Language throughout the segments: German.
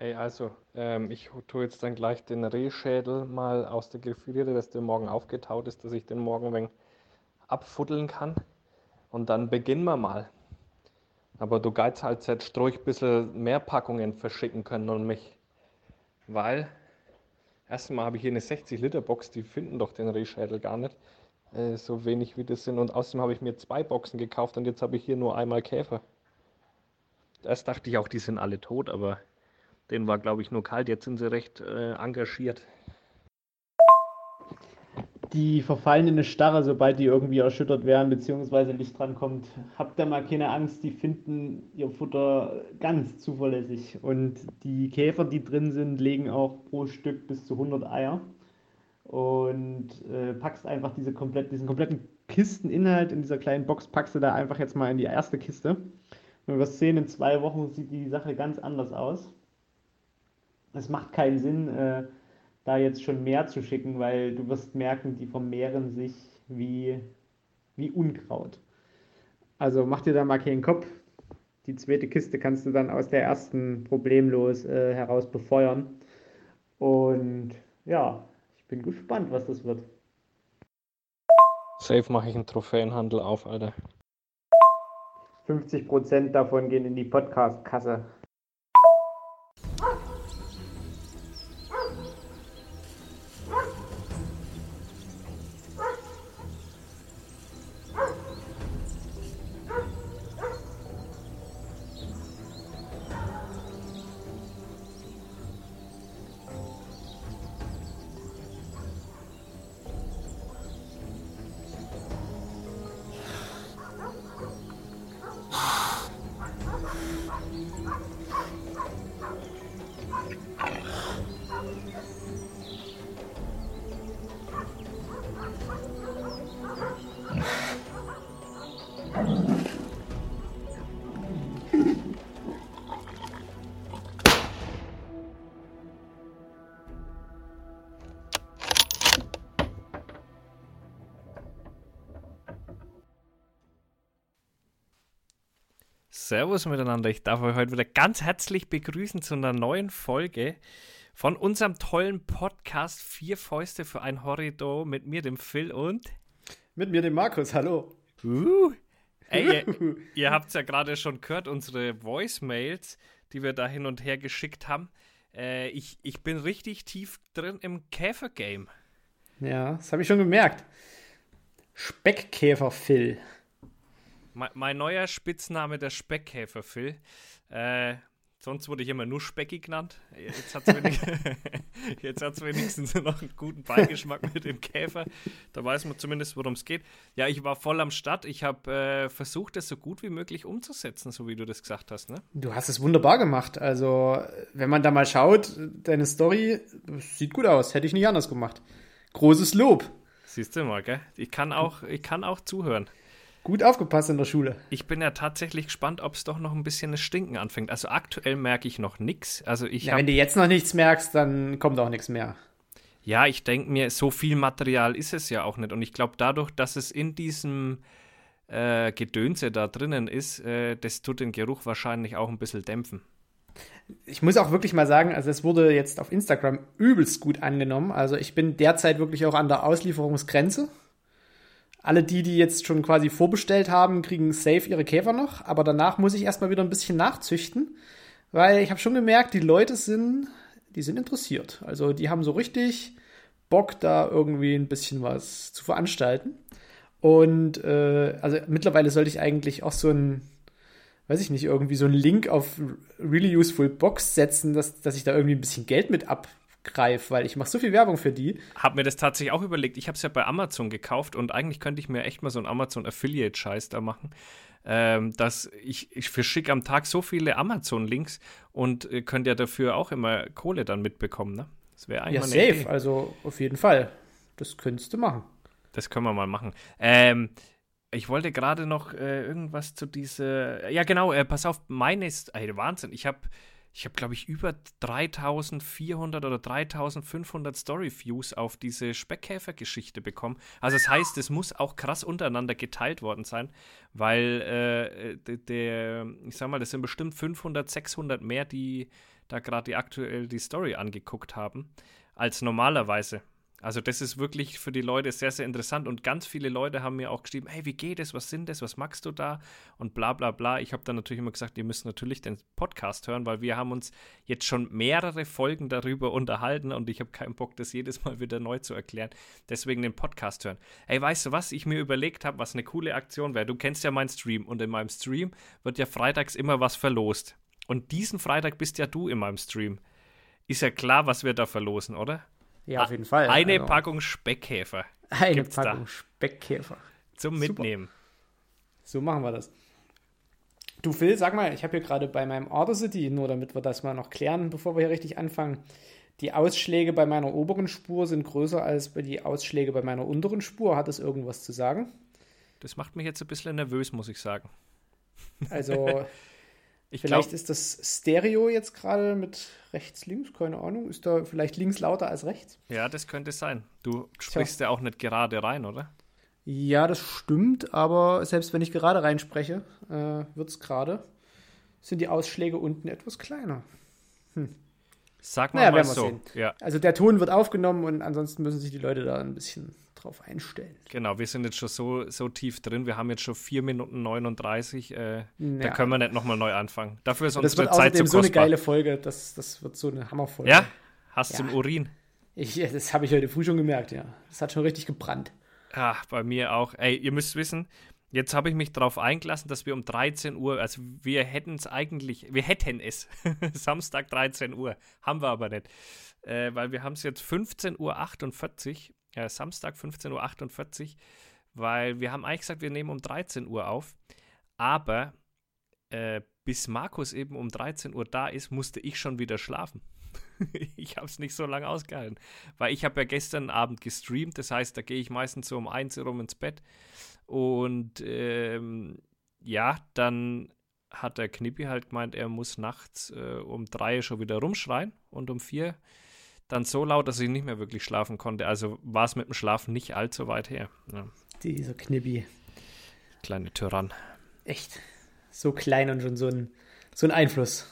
Hey, also, ähm, ich tue jetzt dann gleich den Rehschädel mal aus der Gefriere, dass der morgen aufgetaut ist, dass ich den morgen ein abfuddeln kann. Und dann beginnen wir mal. Aber du Geiz halt hättest ruhig ein bisschen mehr Packungen verschicken können und mich. Weil, erstmal habe ich hier eine 60-Liter-Box, die finden doch den Rehschädel gar nicht. Äh, so wenig wie das sind. Und außerdem habe ich mir zwei Boxen gekauft und jetzt habe ich hier nur einmal Käfer. Erst dachte ich auch, die sind alle tot, aber den war, glaube ich, nur kalt. Jetzt sind sie recht äh, engagiert. Die verfallen in eine Starre, sobald die irgendwie erschüttert werden, beziehungsweise Licht drankommt. Habt ihr mal keine Angst, die finden ihr Futter ganz zuverlässig. Und die Käfer, die drin sind, legen auch pro Stück bis zu 100 Eier. Und äh, packst einfach diese komplett, diesen kompletten Kisteninhalt in dieser kleinen Box, packst du da einfach jetzt mal in die erste Kiste. Und wir sehen, in zwei Wochen sieht die Sache ganz anders aus es macht keinen Sinn, äh, da jetzt schon mehr zu schicken, weil du wirst merken, die vermehren sich wie, wie Unkraut. Also mach dir da mal keinen Kopf. Die zweite Kiste kannst du dann aus der ersten problemlos äh, heraus befeuern. Und ja, ich bin gespannt, was das wird. Safe mache ich einen Trophäenhandel auf, Alter. 50% davon gehen in die Podcast-Kasse. Servus miteinander. Ich darf euch heute wieder ganz herzlich begrüßen zu einer neuen Folge von unserem tollen Podcast Vier Fäuste für ein Horridor mit mir, dem Phil und mit mir, dem Markus. Hallo. Uh. Ey, ihr, ihr habt es ja gerade schon gehört, unsere Voicemails, die wir da hin und her geschickt haben. Äh, ich, ich bin richtig tief drin im Käfer-Game. Ja, das habe ich schon gemerkt. Speckkäfer-Phil. Mein, mein neuer Spitzname, der Speckkäfer, Phil. Äh, sonst wurde ich immer nur Specki genannt. Jetzt hat es wenig, wenigstens noch einen guten Beigeschmack mit dem Käfer. Da weiß man zumindest, worum es geht. Ja, ich war voll am Start. Ich habe äh, versucht, das so gut wie möglich umzusetzen, so wie du das gesagt hast. Ne? Du hast es wunderbar gemacht. Also, wenn man da mal schaut, deine Story sieht gut aus. Hätte ich nicht anders gemacht. Großes Lob. Siehst du mal, gell? Ich kann auch, ich kann auch zuhören. Gut aufgepasst in der Schule. Ich bin ja tatsächlich gespannt, ob es doch noch ein bisschen das Stinken anfängt. Also aktuell merke ich noch nichts. Also ich ja, wenn du jetzt noch nichts merkst, dann kommt auch nichts mehr. Ja, ich denke mir, so viel Material ist es ja auch nicht. Und ich glaube, dadurch, dass es in diesem äh, Gedönse da drinnen ist, äh, das tut den Geruch wahrscheinlich auch ein bisschen dämpfen. Ich muss auch wirklich mal sagen, also es wurde jetzt auf Instagram übelst gut angenommen. Also ich bin derzeit wirklich auch an der Auslieferungsgrenze. Alle die, die jetzt schon quasi vorbestellt haben, kriegen safe ihre Käfer noch, aber danach muss ich erstmal wieder ein bisschen nachzüchten, weil ich habe schon gemerkt, die Leute sind, die sind interessiert. Also die haben so richtig Bock, da irgendwie ein bisschen was zu veranstalten. Und äh, also mittlerweile sollte ich eigentlich auch so ein, weiß ich nicht, irgendwie so einen Link auf Really Useful Box setzen, dass, dass ich da irgendwie ein bisschen Geld mit ab, greife, weil ich mache so viel Werbung für die. Hab mir das tatsächlich auch überlegt. Ich habe es ja bei Amazon gekauft und eigentlich könnte ich mir echt mal so einen Amazon Affiliate Scheiß da machen. Ähm, dass ich, ich verschicke am Tag so viele Amazon-Links und äh, könnt ja dafür auch immer Kohle dann mitbekommen, ne? Das wäre eigentlich ja, safe, Idee. also auf jeden Fall. Das könntest du machen. Das können wir mal machen. Ähm, ich wollte gerade noch äh, irgendwas zu dieser. Ja, genau, äh, pass auf, meines. Ey, Wahnsinn. Ich habe ich habe, glaube ich, über 3400 oder 3500 Story-Views auf diese Speckkäfer-Geschichte bekommen. Also das heißt, es muss auch krass untereinander geteilt worden sein, weil äh, der, ich sag mal, das sind bestimmt 500, 600 mehr, die da gerade aktuell die Story angeguckt haben, als normalerweise. Also das ist wirklich für die Leute sehr, sehr interessant. Und ganz viele Leute haben mir auch geschrieben, hey, wie geht es, was sind das, was magst du da? Und bla bla bla. Ich habe dann natürlich immer gesagt, ihr müsst natürlich den Podcast hören, weil wir haben uns jetzt schon mehrere Folgen darüber unterhalten und ich habe keinen Bock, das jedes Mal wieder neu zu erklären. Deswegen den Podcast hören. Hey, weißt du was, ich mir überlegt habe, was eine coole Aktion wäre. Du kennst ja meinen Stream und in meinem Stream wird ja freitags immer was verlost. Und diesen Freitag bist ja du in meinem Stream. Ist ja klar, was wir da verlosen, oder? Ja, auf jeden Fall. Eine also, Packung Speckkäfer. Eine Gibt's Packung da. Speckkäfer. Zum Mitnehmen. So machen wir das. Du Phil, sag mal, ich habe hier gerade bei meinem Order City, nur damit wir das mal noch klären, bevor wir hier richtig anfangen, die Ausschläge bei meiner oberen Spur sind größer als die Ausschläge bei meiner unteren Spur. Hat das irgendwas zu sagen? Das macht mich jetzt ein bisschen nervös, muss ich sagen. Also Ich vielleicht glaub, ist das Stereo jetzt gerade mit rechts, links, keine Ahnung. Ist da vielleicht links lauter als rechts? Ja, das könnte sein. Du sprichst Tja. ja auch nicht gerade rein, oder? Ja, das stimmt, aber selbst wenn ich gerade reinspreche, äh, wird es gerade, sind die Ausschläge unten etwas kleiner. Hm. Sag mal, naja, mal so. Ja. Also der Ton wird aufgenommen und ansonsten müssen sich die Leute da ein bisschen drauf einstellen. Genau, wir sind jetzt schon so, so tief drin. Wir haben jetzt schon 4 Minuten 39. Äh, ja. Da können wir nicht nochmal neu anfangen. Dafür ist unsere das wird Zeit zu so eine geile Folge. Das, das wird so eine Hammerfolge. Ja? Hast du ja. Urin? Ich, das habe ich heute früh schon gemerkt, ja. Das hat schon richtig gebrannt. Ja, bei mir auch. Ey, ihr müsst wissen, Jetzt habe ich mich darauf eingelassen, dass wir um 13 Uhr, also wir hätten es eigentlich, wir hätten es, Samstag 13 Uhr, haben wir aber nicht, äh, weil wir haben es jetzt 15.48 Uhr äh, Samstag 15.48 Uhr, weil wir haben eigentlich gesagt, wir nehmen um 13 Uhr auf, aber äh, bis Markus eben um 13 Uhr da ist, musste ich schon wieder schlafen. ich habe es nicht so lange ausgehalten, weil ich habe ja gestern Abend gestreamt, das heißt, da gehe ich meistens so um 1 Uhr rum ins Bett. Und ähm, ja, dann hat der Knippi halt gemeint, er muss nachts äh, um drei schon wieder rumschreien und um vier dann so laut, dass ich nicht mehr wirklich schlafen konnte. Also war es mit dem Schlafen nicht allzu weit her. Ja. Dieser Knibbi. Kleine Tyrann. Echt. So klein und schon so ein, so ein Einfluss.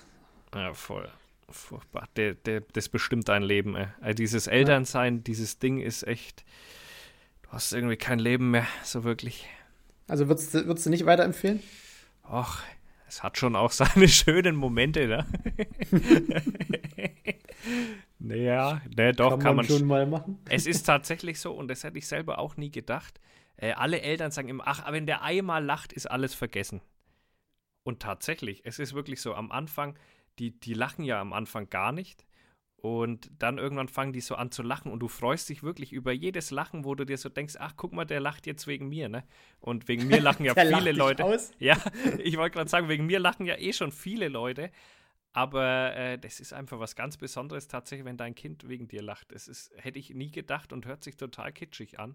Ja, voll. Furchtbar. Der, der, das bestimmt dein Leben, ey. Also dieses Elternsein, ja. dieses Ding ist echt. Du hast irgendwie kein Leben mehr, so wirklich. Also würdest, würdest du nicht weiterempfehlen? Och, es hat schon auch seine schönen Momente, ne? naja, ne, doch, kann, kann man, schon mal machen. Es ist tatsächlich so, und das hätte ich selber auch nie gedacht. Äh, alle Eltern sagen immer, ach, wenn der einmal lacht, ist alles vergessen. Und tatsächlich, es ist wirklich so, am Anfang, die, die lachen ja am Anfang gar nicht. Und dann irgendwann fangen die so an zu lachen und du freust dich wirklich über jedes Lachen, wo du dir so denkst, ach, guck mal, der lacht jetzt wegen mir, ne? Und wegen mir lachen ja viele Leute. Aus? Ja, ich wollte gerade sagen, wegen mir lachen ja eh schon viele Leute. Aber äh, das ist einfach was ganz Besonderes tatsächlich, wenn dein Kind wegen dir lacht. Das ist, hätte ich nie gedacht und hört sich total kitschig an.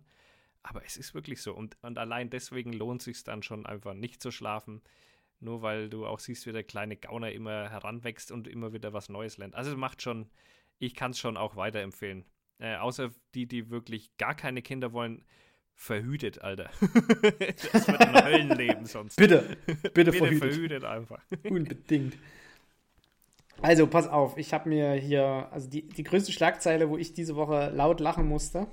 Aber es ist wirklich so. Und, und allein deswegen lohnt es sich dann schon einfach nicht zu schlafen. Nur weil du auch siehst, wie der kleine Gauner immer heranwächst und immer wieder was Neues lernt. Also es macht schon, ich kann es schon auch weiterempfehlen. Äh, außer die, die wirklich gar keine Kinder wollen, verhütet, Alter. das wird ein Höllenleben sonst. Bitte, bitte, bitte verhütet. verhütet einfach. Unbedingt. Also, pass auf, ich habe mir hier, also die, die größte Schlagzeile, wo ich diese Woche laut lachen musste.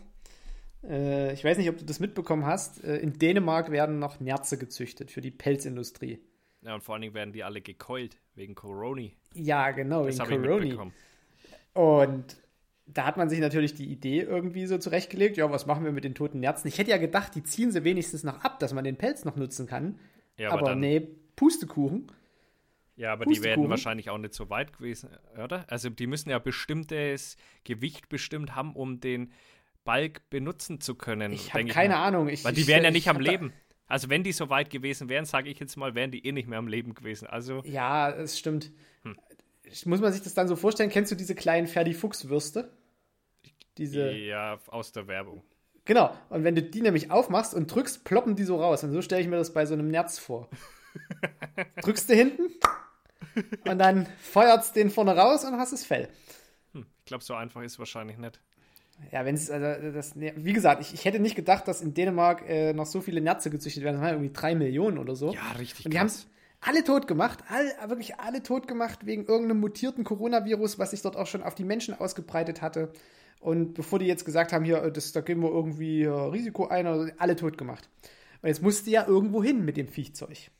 Äh, ich weiß nicht, ob du das mitbekommen hast. Äh, in Dänemark werden noch Nerze gezüchtet für die Pelzindustrie. Ja, und vor allen Dingen werden die alle gekeult wegen Coroni. Ja, genau, das wegen Coroni. Und da hat man sich natürlich die Idee irgendwie so zurechtgelegt, ja, was machen wir mit den toten Nerzen? Ich hätte ja gedacht, die ziehen sie wenigstens noch ab, dass man den Pelz noch nutzen kann. Ja, aber, aber dann, nee, Pustekuchen. Ja, aber die werden wahrscheinlich auch nicht so weit gewesen, oder? Also die müssen ja bestimmtes Gewicht bestimmt haben, um den Balk benutzen zu können. Ich habe keine ich Ahnung. Ich, Weil die wären ja nicht am Leben. Also wenn die so weit gewesen wären, sage ich jetzt mal, wären die eh nicht mehr am Leben gewesen. Also ja, es stimmt. Hm. Muss man sich das dann so vorstellen? Kennst du diese kleinen Ferdi-Fuchs-Würste? Diese ja, aus der Werbung. Genau. Und wenn du die nämlich aufmachst und drückst, ploppen die so raus. Und so stelle ich mir das bei so einem Nerz vor. Drückst du hinten und dann feuert es den vorne raus und hast das Fell. Hm, ich glaube, so einfach ist es wahrscheinlich nicht. Ja, wenn es, also das, wie gesagt, ich, ich, hätte nicht gedacht, dass in Dänemark äh, noch so viele Nerze gezüchtet werden. Das waren irgendwie drei Millionen oder so. Ja, richtig. Und die haben alle tot gemacht, all, wirklich alle tot gemacht wegen irgendeinem mutierten Coronavirus, was sich dort auch schon auf die Menschen ausgebreitet hatte. Und bevor die jetzt gesagt haben, hier, das, da geben wir irgendwie äh, Risiko ein, also alle tot gemacht. Und jetzt musste ja irgendwo hin mit dem Viechzeug.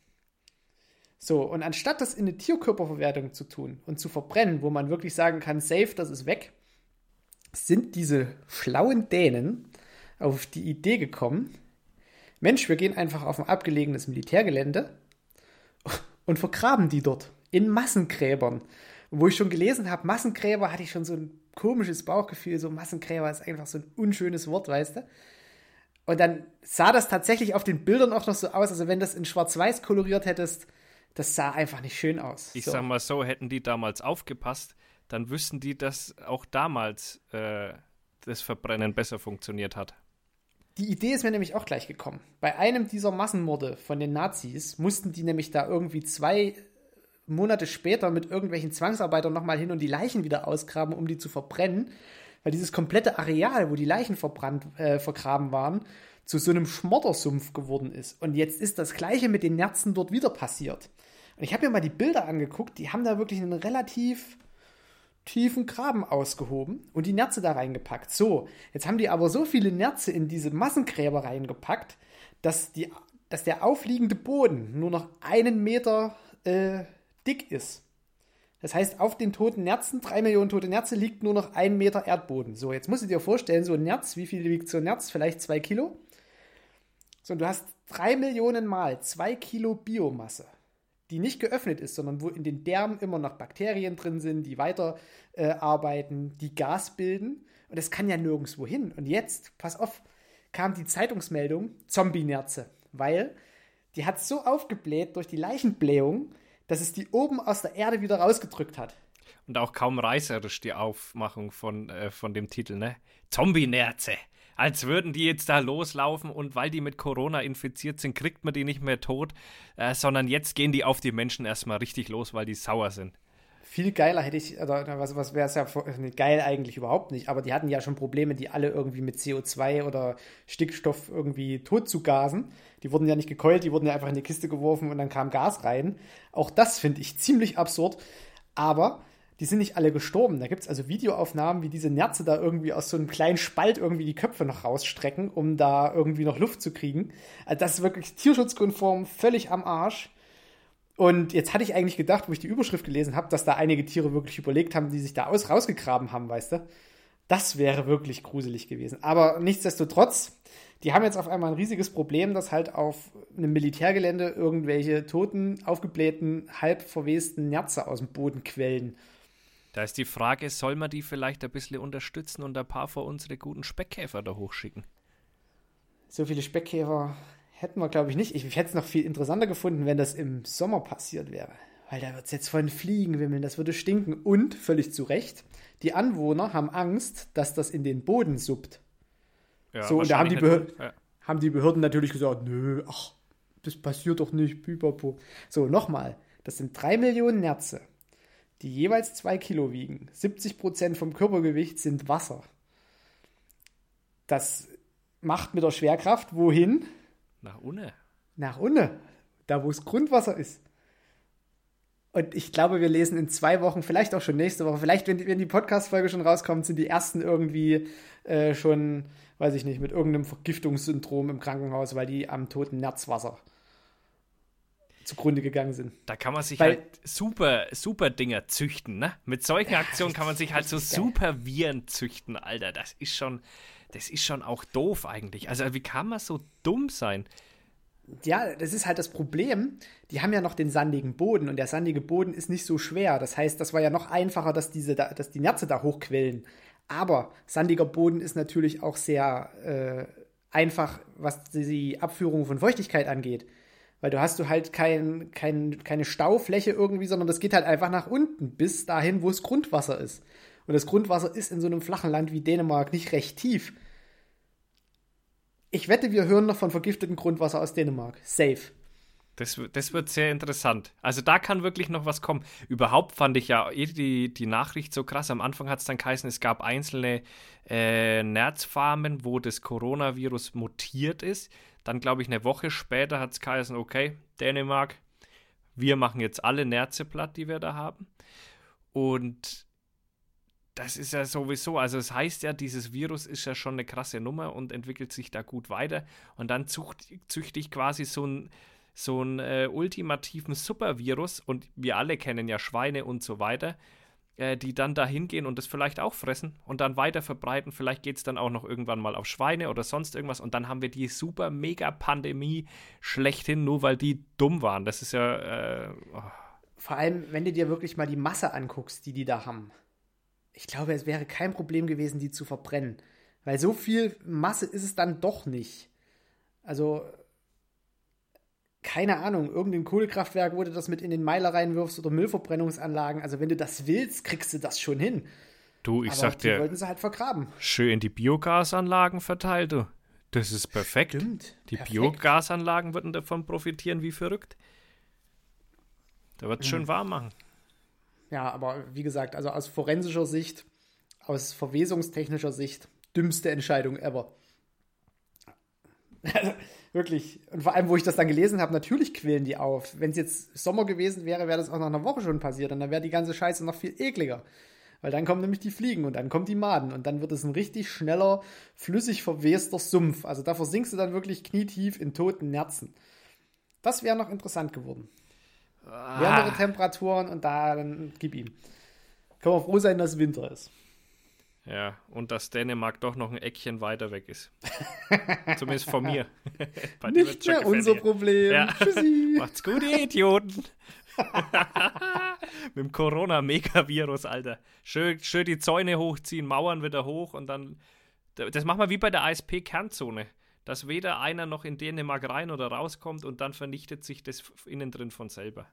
So, und anstatt das in eine Tierkörperverwertung zu tun und zu verbrennen, wo man wirklich sagen kann, safe, das ist weg, sind diese schlauen Dänen auf die Idee gekommen, Mensch, wir gehen einfach auf ein abgelegenes Militärgelände und vergraben die dort in Massengräbern. Wo ich schon gelesen habe, Massengräber, hatte ich schon so ein komisches Bauchgefühl, so Massengräber ist einfach so ein unschönes Wort, weißt du? Und dann sah das tatsächlich auf den Bildern auch noch so aus, also wenn das in schwarz-weiß koloriert hättest, das sah einfach nicht schön aus. Ich so. sag mal so, hätten die damals aufgepasst, dann wüssten die, dass auch damals äh, das Verbrennen besser funktioniert hat. Die Idee ist mir nämlich auch gleich gekommen. Bei einem dieser Massenmorde von den Nazis mussten die nämlich da irgendwie zwei Monate später mit irgendwelchen Zwangsarbeitern nochmal hin und die Leichen wieder ausgraben, um die zu verbrennen, weil dieses komplette Areal, wo die Leichen verbrannt, äh, vergraben waren, zu so einem Schmoddersumpf geworden ist. Und jetzt ist das gleiche mit den Nerzen dort wieder passiert. Und ich habe mir mal die Bilder angeguckt, die haben da wirklich einen relativ tiefen Graben ausgehoben und die Nerze da reingepackt. So, jetzt haben die aber so viele Nerze in diese Massengräber reingepackt, dass, die, dass der aufliegende Boden nur noch einen Meter äh, dick ist. Das heißt, auf den toten Nerzen, drei Millionen tote Nerze, liegt nur noch ein Meter Erdboden. So, jetzt musst du dir vorstellen, so ein Nerz, wie viel wiegt so ein Nerz? Vielleicht zwei Kilo. So, und du hast drei Millionen Mal zwei Kilo Biomasse die nicht geöffnet ist, sondern wo in den Därmen immer noch Bakterien drin sind, die weiter äh, die Gas bilden. Und das kann ja nirgendwo hin. Und jetzt, pass auf, kam die Zeitungsmeldung Zombie-Nerze, weil die hat so aufgebläht durch die Leichenblähung, dass es die oben aus der Erde wieder rausgedrückt hat. Und auch kaum reißerisch die Aufmachung von, äh, von dem Titel, ne? Zombie-Nerze als würden die jetzt da loslaufen und weil die mit Corona infiziert sind, kriegt man die nicht mehr tot, äh, sondern jetzt gehen die auf die Menschen erstmal richtig los, weil die sauer sind. Viel geiler hätte ich, oder was, was wäre es ja geil eigentlich überhaupt nicht, aber die hatten ja schon Probleme, die alle irgendwie mit CO2 oder Stickstoff irgendwie tot zu gasen. Die wurden ja nicht gekeult, die wurden ja einfach in die Kiste geworfen und dann kam Gas rein. Auch das finde ich ziemlich absurd. Aber die sind nicht alle gestorben. Da gibt es also Videoaufnahmen, wie diese Nerze da irgendwie aus so einem kleinen Spalt irgendwie die Köpfe noch rausstrecken, um da irgendwie noch Luft zu kriegen. Also das ist wirklich tierschutzkonform, völlig am Arsch. Und jetzt hatte ich eigentlich gedacht, wo ich die Überschrift gelesen habe, dass da einige Tiere wirklich überlegt haben, die sich da aus rausgegraben haben, weißt du? Das wäre wirklich gruselig gewesen. Aber nichtsdestotrotz, die haben jetzt auf einmal ein riesiges Problem, dass halt auf einem Militärgelände irgendwelche toten, aufgeblähten, halb verwesten Nerze aus dem Boden quellen. Da ist die Frage, soll man die vielleicht ein bisschen unterstützen und ein paar von unsere guten Speckkäfer da hochschicken? So viele Speckkäfer hätten wir, glaube ich, nicht. Ich, ich hätte es noch viel interessanter gefunden, wenn das im Sommer passiert wäre. Weil da wird es jetzt von Fliegen wimmeln, das würde stinken. Und, völlig zu Recht, die Anwohner haben Angst, dass das in den Boden suppt. Ja, so, und da haben die, ja. haben die Behörden natürlich gesagt, nö, ach, das passiert doch nicht, pipapo. So, nochmal, das sind drei Millionen Nerze die jeweils zwei Kilo wiegen. 70 Prozent vom Körpergewicht sind Wasser. Das macht mit der Schwerkraft wohin? Nach unten. Nach unten. Da, wo es Grundwasser ist. Und ich glaube, wir lesen in zwei Wochen, vielleicht auch schon nächste Woche, vielleicht, wenn die, wenn die Podcast-Folge schon rauskommt, sind die ersten irgendwie äh, schon, weiß ich nicht, mit irgendeinem Vergiftungssyndrom im Krankenhaus, weil die am toten Nerzwasser zugrunde gegangen sind. Da kann man sich Weil, halt super, super Dinger züchten, ne? Mit solchen ja, Aktionen kann man sich halt so super Viren züchten, Alter. Das ist schon, das ist schon auch doof eigentlich. Also wie kann man so dumm sein? Ja, das ist halt das Problem. Die haben ja noch den sandigen Boden und der sandige Boden ist nicht so schwer. Das heißt, das war ja noch einfacher, dass, diese da, dass die Nerze da hochquellen. Aber sandiger Boden ist natürlich auch sehr äh, einfach, was die Abführung von Feuchtigkeit angeht. Weil du hast du halt kein, kein, keine Staufläche irgendwie, sondern das geht halt einfach nach unten, bis dahin, wo es Grundwasser ist. Und das Grundwasser ist in so einem flachen Land wie Dänemark nicht recht tief. Ich wette, wir hören noch von vergiftetem Grundwasser aus Dänemark. Safe. Das, das wird sehr interessant. Also da kann wirklich noch was kommen. Überhaupt fand ich ja eh die, die Nachricht so krass. Am Anfang hat es dann geheißen, es gab einzelne äh, Nerzfarmen, wo das Coronavirus mutiert ist. Dann, glaube ich, eine Woche später hat es geheißen, okay, Dänemark, wir machen jetzt alle Nerze platt, die wir da haben. Und das ist ja sowieso, also es das heißt ja, dieses Virus ist ja schon eine krasse Nummer und entwickelt sich da gut weiter. Und dann züchte ich quasi so ein so einen äh, ultimativen Supervirus und wir alle kennen ja Schweine und so weiter, äh, die dann da hingehen und das vielleicht auch fressen und dann weiter verbreiten. Vielleicht geht es dann auch noch irgendwann mal auf Schweine oder sonst irgendwas und dann haben wir die super mega Pandemie schlechthin, nur weil die dumm waren. Das ist ja. Äh, oh. Vor allem, wenn du dir wirklich mal die Masse anguckst, die die da haben. Ich glaube, es wäre kein Problem gewesen, die zu verbrennen. Weil so viel Masse ist es dann doch nicht. Also, keine Ahnung, irgendein Kohlekraftwerk, wo du das mit in den Meiler reinwirfst oder Müllverbrennungsanlagen. Also wenn du das willst, kriegst du das schon hin. Du, ich Aber sag dir. Die wollten sie halt vergraben. Schön in die Biogasanlagen verteilt, du. Das ist perfekt. Stimmt. Die perfekt. Biogasanlagen würden davon profitieren wie verrückt. Da wird es mhm. schön warm machen. Ja, aber wie gesagt, also aus forensischer Sicht, aus verwesungstechnischer Sicht, dümmste Entscheidung ever. Also, Wirklich. Und vor allem, wo ich das dann gelesen habe, natürlich quillen die auf. Wenn es jetzt Sommer gewesen wäre, wäre das auch nach einer Woche schon passiert. Und dann wäre die ganze Scheiße noch viel ekliger. Weil dann kommen nämlich die Fliegen und dann kommen die Maden und dann wird es ein richtig schneller, flüssig verwester Sumpf. Also da versinkst du dann wirklich knietief in toten Nerzen. Das wäre noch interessant geworden. Ah. Wärmere Temperaturen und da dann gib ihm. Können wir froh sein, dass Winter ist. Ja, und dass Dänemark doch noch ein Eckchen weiter weg ist. Zumindest von mir. Nicht mehr unser Problem. Ja. Tschüssi. Macht's gut, ihr Idioten. Mit dem Corona-Megavirus, Alter. Schön, schön die Zäune hochziehen, Mauern wieder hoch und dann. Das machen wir wie bei der ASP-Kernzone. Dass weder einer noch in Dänemark rein oder rauskommt und dann vernichtet sich das innen drin von selber.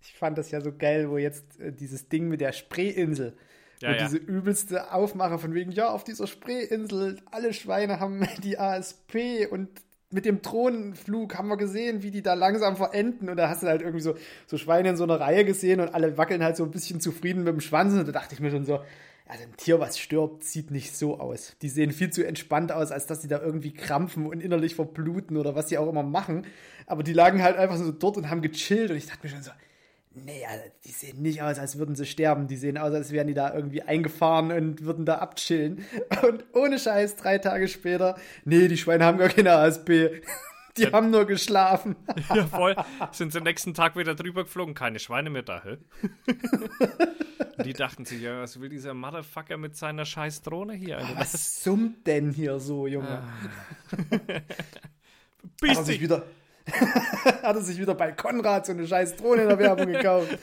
Ich fand das ja so geil, wo jetzt äh, dieses Ding mit der Spreeinsel ja, und ja. diese übelste Aufmache von wegen, ja, auf dieser Spreeinsel, alle Schweine haben die ASP und mit dem Drohnenflug haben wir gesehen, wie die da langsam verenden. Und da hast du halt irgendwie so, so Schweine in so einer Reihe gesehen und alle wackeln halt so ein bisschen zufrieden mit dem Schwanz. Und da dachte ich mir schon so, also ein Tier, was stirbt, sieht nicht so aus. Die sehen viel zu entspannt aus, als dass sie da irgendwie krampfen und innerlich verbluten oder was sie auch immer machen. Aber die lagen halt einfach so dort und haben gechillt. Und ich dachte mir schon so, Nee, also die sehen nicht aus, als würden sie sterben. Die sehen aus, als wären die da irgendwie eingefahren und würden da abchillen. Und ohne Scheiß, drei Tage später, nee, die Schweine haben gar keine ASP. Die ja. haben nur geschlafen. Ja, voll. Sind sie am nächsten Tag wieder drüber geflogen. Keine Schweine mehr da, hä? die dachten sich, ja, was will dieser Motherfucker mit seiner scheiß Drohne hier? Also, was summt denn hier so, Junge? Ah. Bist wieder hat er sich wieder bei Konrad so eine scheiß Drohne in der Werbung gekauft.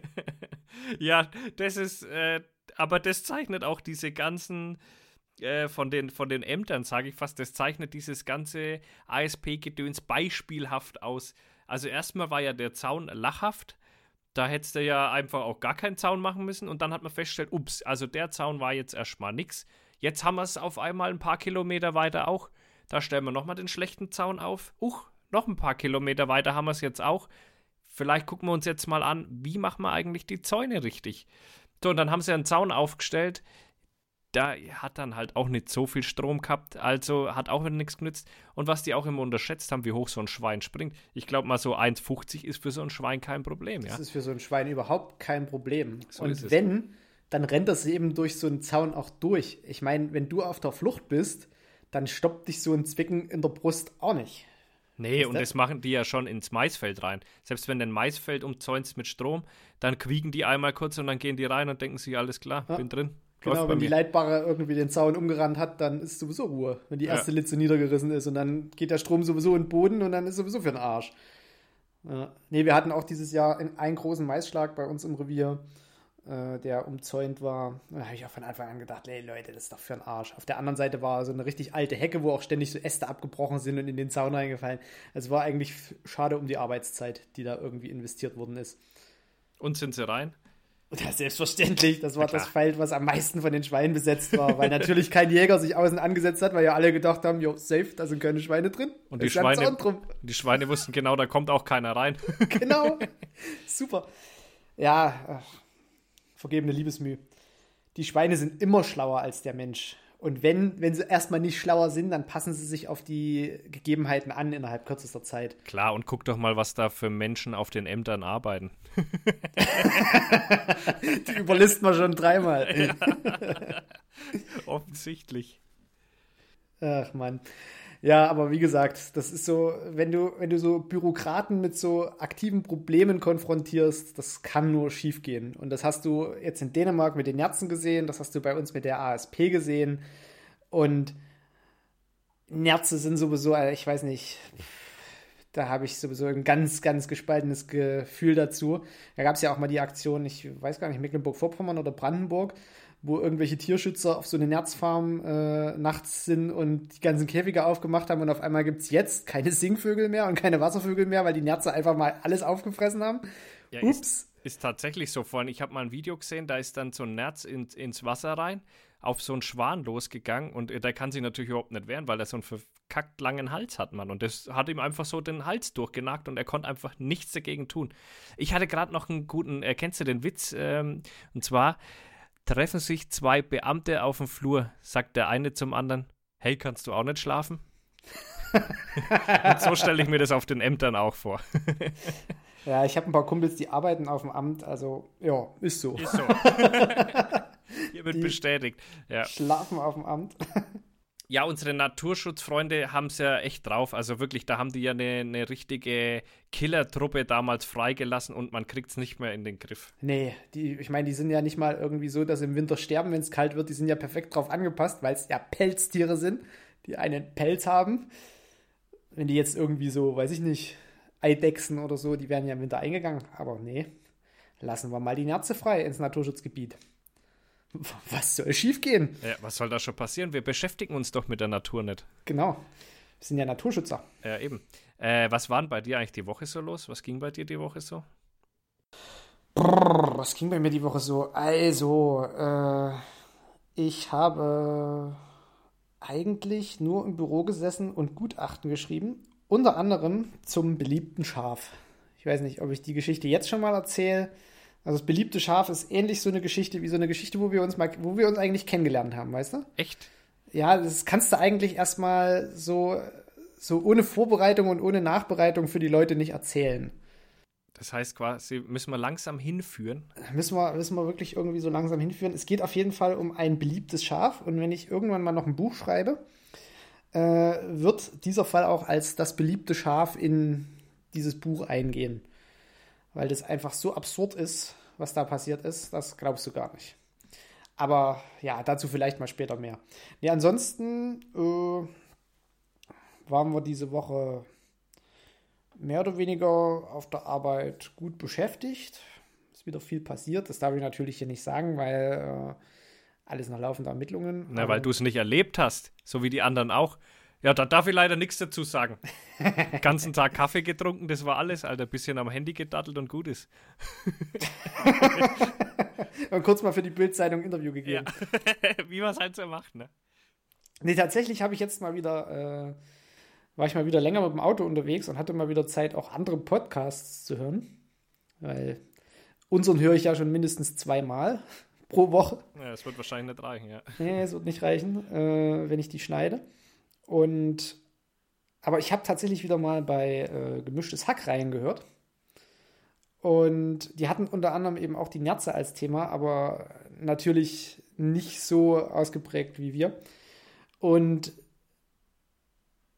ja, das ist, äh, aber das zeichnet auch diese ganzen äh, von, den, von den Ämtern, sage ich fast, das zeichnet dieses ganze ASP-Gedöns beispielhaft aus. Also erstmal war ja der Zaun lachhaft. Da hättest du ja einfach auch gar keinen Zaun machen müssen. Und dann hat man festgestellt, ups, also der Zaun war jetzt erstmal nix. Jetzt haben wir es auf einmal ein paar Kilometer weiter auch. Da stellen wir nochmal den schlechten Zaun auf. Uch, noch ein paar Kilometer weiter haben wir es jetzt auch. Vielleicht gucken wir uns jetzt mal an, wie machen wir eigentlich die Zäune richtig. So, und dann haben sie einen Zaun aufgestellt. Da hat dann halt auch nicht so viel Strom gehabt, also hat auch wieder nichts genützt. Und was die auch immer unterschätzt haben, wie hoch so ein Schwein springt. Ich glaube mal, so 1,50 ist für so ein Schwein kein Problem. Ja? Das ist für so ein Schwein überhaupt kein Problem. So und wenn, dann rennt das eben durch so einen Zaun auch durch. Ich meine, wenn du auf der Flucht bist, dann stoppt dich so ein Zwicken in der Brust auch nicht. Nee, und das? das machen die ja schon ins Maisfeld rein. Selbst wenn du ein Maisfeld umzäunst mit Strom, dann quieken die einmal kurz und dann gehen die rein und denken sich, alles klar, ja. bin drin. Genau, wenn die Leitbare irgendwie den Zaun umgerannt hat, dann ist sowieso Ruhe. Wenn die erste ja. Litze niedergerissen ist und dann geht der Strom sowieso in den Boden und dann ist sowieso für den Arsch. Ja. Nee, wir hatten auch dieses Jahr einen großen Maisschlag bei uns im Revier äh, der umzäunt war. Da habe ich auch von Anfang an gedacht, ey Leute, das ist doch für ein Arsch. Auf der anderen Seite war so eine richtig alte Hecke, wo auch ständig so Äste abgebrochen sind und in den Zaun reingefallen. Es war eigentlich schade um die Arbeitszeit, die da irgendwie investiert worden ist. Und sind sie rein? Ja, selbstverständlich. Das war das Feld, was am meisten von den Schweinen besetzt war, weil natürlich kein Jäger sich außen angesetzt hat, weil ja alle gedacht haben, jo, safe, da sind keine Schweine drin. Und die Schweine, die Schweine wussten genau, da kommt auch keiner rein. genau. Super. Ja, vergebene Liebesmüh. Die Schweine sind immer schlauer als der Mensch. Und wenn, wenn sie erstmal nicht schlauer sind, dann passen sie sich auf die Gegebenheiten an innerhalb kürzester Zeit. Klar, und guck doch mal, was da für Menschen auf den Ämtern arbeiten. die überlisten wir schon dreimal. Ja. Offensichtlich. Ach man. Ja, aber wie gesagt, das ist so, wenn du, wenn du so Bürokraten mit so aktiven Problemen konfrontierst, das kann nur schiefgehen. Und das hast du jetzt in Dänemark mit den Nerzen gesehen, das hast du bei uns mit der ASP gesehen. Und Nerze sind sowieso, äh, ich weiß nicht, da habe ich sowieso ein ganz, ganz gespaltenes Gefühl dazu. Da gab es ja auch mal die Aktion, ich weiß gar nicht, Mecklenburg-Vorpommern oder Brandenburg, wo irgendwelche Tierschützer auf so eine Nerzfarm äh, nachts sind und die ganzen Käfige aufgemacht haben und auf einmal gibt es jetzt keine Singvögel mehr und keine Wasservögel mehr, weil die Nerze einfach mal alles aufgefressen haben. Ja, Ups. Ist, ist tatsächlich so. Vorhin, ich habe mal ein Video gesehen, da ist dann so ein Nerz in, ins Wasser rein, auf so einen Schwan losgegangen und äh, der kann sich natürlich überhaupt nicht wehren, weil er so einen verkackt langen Hals hat, man. Und das hat ihm einfach so den Hals durchgenagt und er konnte einfach nichts dagegen tun. Ich hatte gerade noch einen guten, äh, kennst du den Witz? Ähm, und zwar, treffen sich zwei Beamte auf dem Flur, sagt der eine zum anderen, hey, kannst du auch nicht schlafen? Und so stelle ich mir das auf den Ämtern auch vor. ja, ich habe ein paar Kumpels, die arbeiten auf dem Amt, also ja, ist so. Ist so. Hier wird die bestätigt. Ja. Schlafen auf dem Amt. Ja, unsere Naturschutzfreunde haben es ja echt drauf. Also wirklich, da haben die ja eine, eine richtige Killertruppe damals freigelassen und man kriegt es nicht mehr in den Griff. Nee, die, ich meine, die sind ja nicht mal irgendwie so, dass sie im Winter sterben, wenn es kalt wird. Die sind ja perfekt drauf angepasst, weil es ja Pelztiere sind, die einen Pelz haben. Wenn die jetzt irgendwie so, weiß ich nicht, Eidechsen oder so, die werden ja im Winter eingegangen. Aber nee, lassen wir mal die Nerze frei ins Naturschutzgebiet. Was soll schiefgehen? Ja, was soll da schon passieren? Wir beschäftigen uns doch mit der Natur nicht. Genau. Wir sind ja Naturschützer. Ja, eben. Äh, was war denn bei dir eigentlich die Woche so los? Was ging bei dir die Woche so? Brrr, was ging bei mir die Woche so? Also, äh, ich habe eigentlich nur im Büro gesessen und Gutachten geschrieben. Unter anderem zum beliebten Schaf. Ich weiß nicht, ob ich die Geschichte jetzt schon mal erzähle. Also das beliebte Schaf ist ähnlich so eine Geschichte wie so eine Geschichte, wo wir uns mal, wo wir uns eigentlich kennengelernt haben, weißt du? Echt? Ja, das kannst du eigentlich erstmal so, so ohne Vorbereitung und ohne Nachbereitung für die Leute nicht erzählen. Das heißt quasi, müssen wir langsam hinführen? Müssen wir, müssen wir wirklich irgendwie so langsam hinführen. Es geht auf jeden Fall um ein beliebtes Schaf. Und wenn ich irgendwann mal noch ein Buch schreibe, äh, wird dieser Fall auch als das beliebte Schaf in dieses Buch eingehen weil das einfach so absurd ist, was da passiert ist, das glaubst du gar nicht. Aber ja, dazu vielleicht mal später mehr. Ja, ansonsten äh, waren wir diese Woche mehr oder weniger auf der Arbeit gut beschäftigt. Ist wieder viel passiert. Das darf ich natürlich hier nicht sagen, weil äh, alles nach laufender Ermittlungen. Na, weil du es nicht erlebt hast, so wie die anderen auch. Ja, da darf ich leider nichts dazu sagen. Den ganzen Tag Kaffee getrunken, das war alles, Alter. Bisschen am Handy gedattelt und gut ist. und kurz mal für die Bildzeitung Interview gegeben. Ja. Wie man es halt so macht, ne? Nee, tatsächlich habe ich jetzt mal wieder, äh, war ich mal wieder länger mit dem Auto unterwegs und hatte mal wieder Zeit, auch andere Podcasts zu hören. Weil unseren höre ich ja schon mindestens zweimal pro Woche. Ja, das wird wahrscheinlich nicht reichen, ja. Nee, es wird nicht reichen, äh, wenn ich die schneide. Und aber ich habe tatsächlich wieder mal bei äh, Gemischtes Hack reingehört. Und die hatten unter anderem eben auch die Nerze als Thema, aber natürlich nicht so ausgeprägt wie wir. Und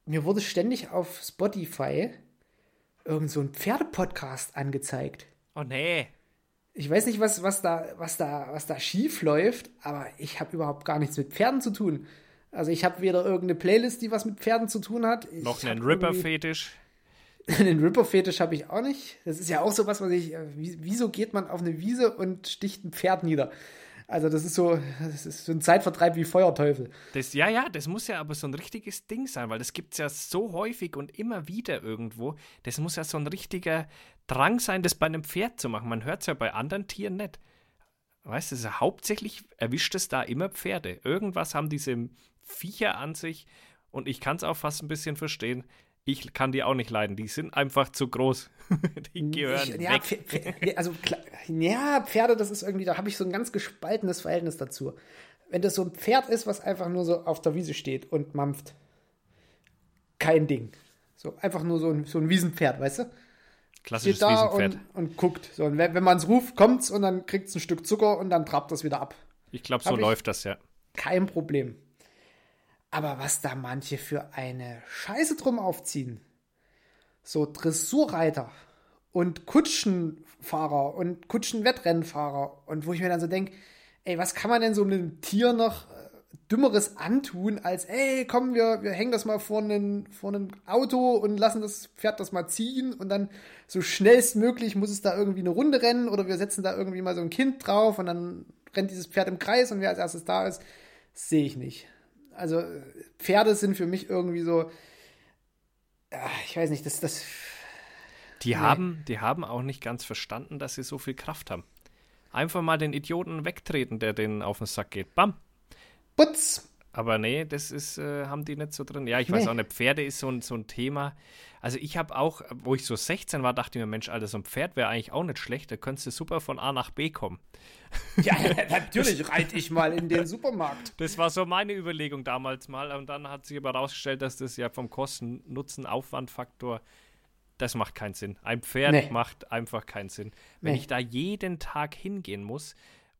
mir wurde ständig auf Spotify irgend so ein Pferdepodcast angezeigt. Oh nee. Ich weiß nicht, was, was, da, was, da, was da schief läuft, aber ich habe überhaupt gar nichts mit Pferden zu tun. Also ich habe weder irgendeine Playlist, die was mit Pferden zu tun hat. Ich Noch einen Ripper-Fetisch. Den Ripper-Fetisch habe ich auch nicht. Das ist ja auch so was, was ich. Wieso geht man auf eine Wiese und sticht ein Pferd nieder? Also das ist so, das ist so ein Zeitvertreib wie Feuerteufel. Das, ja, ja, das muss ja aber so ein richtiges Ding sein, weil das gibt es ja so häufig und immer wieder irgendwo. Das muss ja so ein richtiger Drang sein, das bei einem Pferd zu machen. Man hört es ja bei anderen Tieren nicht. Weißt du, hauptsächlich erwischt es da immer Pferde. Irgendwas haben diese Viecher an sich und ich kann es auch fast ein bisschen verstehen. Ich kann die auch nicht leiden. Die sind einfach zu groß. die gehören ich, ja, weg. also ja, Pferde, das ist irgendwie, da habe ich so ein ganz gespaltenes Verhältnis dazu. wenn das so ein Pferd ist, was einfach nur so auf der Wiese steht und mampft. Kein Ding. So einfach nur so ein, so ein Wiesenpferd, weißt du? Klassisches Steht da Wiesenpferd. und, und guckt. So, und wenn, wenn man es ruft, kommt's und dann kriegt es ein Stück Zucker und dann trabt es wieder ab. Ich glaube, so Hab läuft das ja. Kein Problem. Aber was da manche für eine Scheiße drum aufziehen. So Dressurreiter und Kutschenfahrer und Kutschenwettrennfahrer. Und wo ich mir dann so denke, ey, was kann man denn so einem Tier noch äh, Dümmeres antun, als, ey, komm, wir, wir hängen das mal vor ein, vor Auto und lassen das Pferd das mal ziehen und dann so schnellstmöglich muss es da irgendwie eine Runde rennen oder wir setzen da irgendwie mal so ein Kind drauf und dann rennt dieses Pferd im Kreis und wer als erstes da ist, sehe ich nicht. Also Pferde sind für mich irgendwie so, ich weiß nicht, das, das, Die, haben, die haben auch nicht ganz verstanden, dass sie so viel Kraft haben. Einfach mal den Idioten wegtreten, der denen auf den Sack geht. Bam. Putz, Aber nee, das ist, äh, haben die nicht so drin. Ja, ich weiß Nee. auch nicht, Pferde ist so ein, so ein Thema. Also ich habe auch, wo ich so 16 war, dachte ich mir, Mensch, Alter, so ein Pferd wäre eigentlich auch nicht schlecht. Da könntest du super von A nach B kommen. ja, natürlich reite ich mal in den Supermarkt. Das war so meine Überlegung damals mal. Und dann hat sich aber herausgestellt, dass das ja vom Kosten-Nutzen-Aufwand-Faktor, das macht keinen Sinn. Ein Pferd Nee. macht einfach keinen Sinn. Wenn Nee. ich da jeden Tag hingehen muss,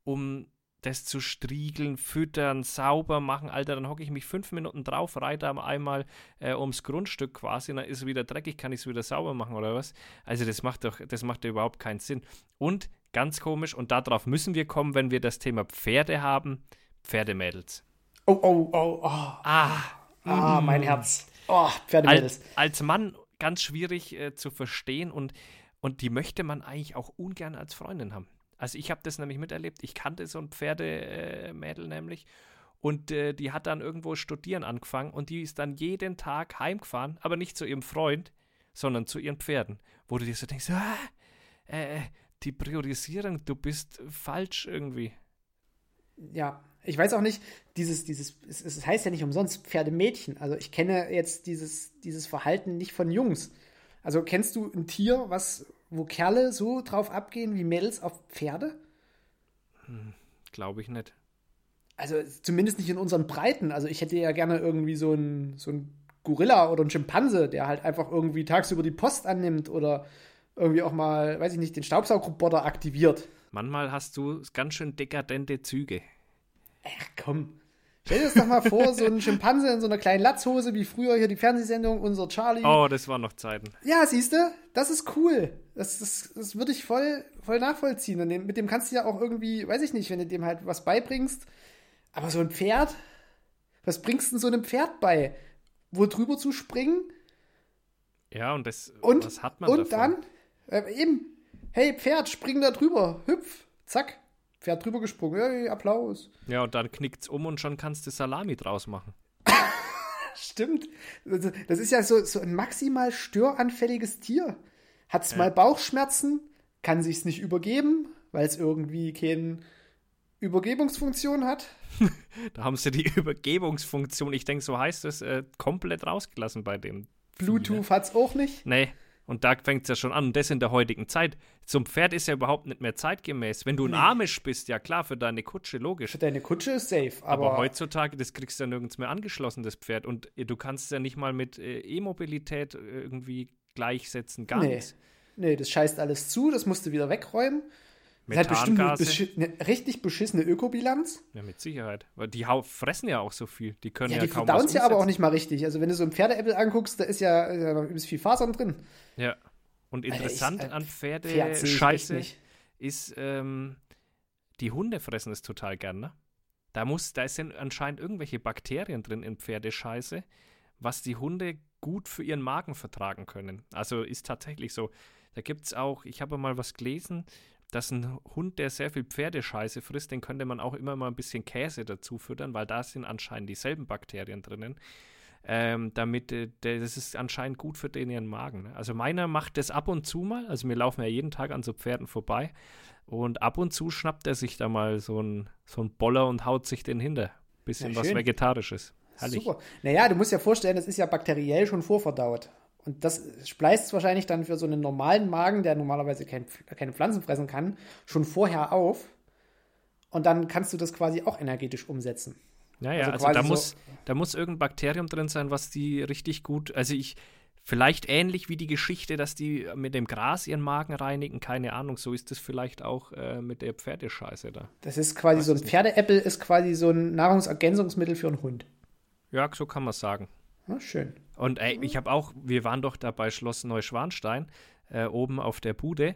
um das zu striegeln, füttern, sauber machen, Alter, dann hocke ich mich fünf Minuten drauf, reite einmal äh, ums Grundstück quasi, und dann ist es wieder dreckig, kann ich es wieder sauber machen oder was? Also das macht doch, das macht ja überhaupt keinen Sinn. Und ganz komisch, und darauf müssen wir kommen, wenn wir das Thema Pferde haben, Pferdemädels. Oh, oh, oh, oh. Ah, Ah, mein Herz. Oh, als, Pferdemädels. als Mann ganz schwierig äh, zu verstehen und, und die möchte man eigentlich auch ungern als Freundin haben. Also ich habe das nämlich miterlebt. Ich kannte so ein Pferdemädel äh, Mädel nämlich und äh, die hat dann irgendwo studieren angefangen und die ist dann jeden Tag heimgefahren, aber nicht zu ihrem Freund, sondern zu ihren Pferden, wo du dir so denkst, ah, äh, die Priorisierung, du bist falsch irgendwie. Ja, ich weiß auch nicht, dieses, dieses, es, es heißt ja nicht umsonst Pferdemädchen. Also ich kenne jetzt dieses, dieses Verhalten nicht von Jungs. Also kennst du ein Tier, was, wo Kerle so drauf abgehen wie Mädels auf Pferde? Glaube ich nicht. Also zumindest nicht in unseren Breiten. Also ich hätte ja gerne irgendwie so ein, so ein Gorilla oder ein Schimpanse, der halt einfach irgendwie tagsüber die Post annimmt oder irgendwie auch mal, weiß ich nicht, den Staubsaugroboter aktiviert. Manchmal hast du ganz schön dekadente Züge. Ach komm. Stell dir das doch mal vor, so ein Schimpanse in so einer kleinen Latzhose, wie früher hier die Fernsehsendung Unser Charlie. Oh, das waren noch Zeiten. Ja, siehst du, das ist cool. Das, das, das würde ich voll, voll nachvollziehen. Und mit dem kannst du ja auch irgendwie, weiß ich nicht, wenn du dem halt was beibringst. Aber so ein Pferd, was bringst du denn so einem Pferd bei? Wo drüber zu springen? Ja, und das, Und, was hat man und davon? dann, äh, eben, hey Pferd, spring da drüber, hüpf, zack, Pferd drüber gesprungen, hey, Applaus. Ja, und dann knickt's um und schon kannst du Salami draus machen. Stimmt. Das das ist ja so, so ein maximal störanfälliges Tier. Hat's mal Bauchschmerzen, kann sich's nicht übergeben, weil es irgendwie keine Übergebungsfunktion hat. Da haben sie die Übergebungsfunktion, ich denke, so heißt es, äh, komplett rausgelassen bei dem. Bluetooth hat's auch nicht. Nee, und da fängt es ja schon an. Und das in der heutigen Zeit. Zum Pferd ist ja überhaupt nicht mehr zeitgemäß. Wenn du ein Amish bist, ja klar, für deine Kutsche, logisch. Für deine Kutsche ist safe, Aber, aber, heutzutage, das kriegst du ja nirgends mehr angeschlossen, das Pferd. Und äh, du kannst es ja nicht mal mit äh, E-Mobilität äh, irgendwie gleichsetzen, gar Nee. nichts. nee, das scheißt alles zu, das musst du wieder wegräumen. Das hat bestimmt eine, beschi- richtig beschissene Ökobilanz. Ja, mit Sicherheit. Weil die fressen ja auch so viel. Die können Ja, ja, die kaum verdauen was ja aber auch nicht mal richtig. Also wenn du so ein Pferdeäppel anguckst, da ist ja, übelst viel Fasern drin. Ja. Und Alter, ich- interessant an Pferd echt Pferdescheiße nicht. ist, ähm, die Hunde fressen es total gern, ne? Da, muss, da sind anscheinend irgendwelche Bakterien drin in Pferdescheiße, was die Hunde gut für ihren Magen vertragen können. Also ist tatsächlich so. Da gibt es auch, ich habe mal was gelesen, dass ein Hund, der sehr viel Pferdescheiße frisst, den könnte man auch immer mal ein bisschen Käse dazu füttern, weil da sind anscheinend dieselben Bakterien drinnen. Ähm, damit, äh, das ist anscheinend gut für den ihren Magen. Ne? Also meiner macht das ab und zu mal, also wir laufen ja jeden Tag an so Pferden vorbei und ab und zu schnappt er sich da mal so ein, so ein Boller und haut sich den hinter. Bisschen Ja, was. Vegetarisches. Herrlich. Super. Naja, du musst dir vorstellen, das ist ja bakteriell schon vorverdaut. Und das spleißt wahrscheinlich dann für so einen normalen Magen, der normalerweise kein, keine Pflanzen fressen kann, schon vorher auf. und dann kannst du das quasi auch energetisch umsetzen. Ja, ja, Also also, da, so- muss, da muss irgendein Bakterium drin sein, was die richtig gut, also ich, vielleicht ähnlich wie die Geschichte, dass die mit dem Gras ihren Magen reinigen, keine Ahnung, so ist es vielleicht auch äh, mit der Pferdescheiße da. Das ist quasi so ein Pferdeäppel, ist quasi so ein Nahrungsergänzungsmittel für einen Hund. Ja, so kann man sagen. Ja, schön. Und ey, ich habe auch, wir waren doch da bei Schloss Neuschwanstein, äh, oben auf der Bude.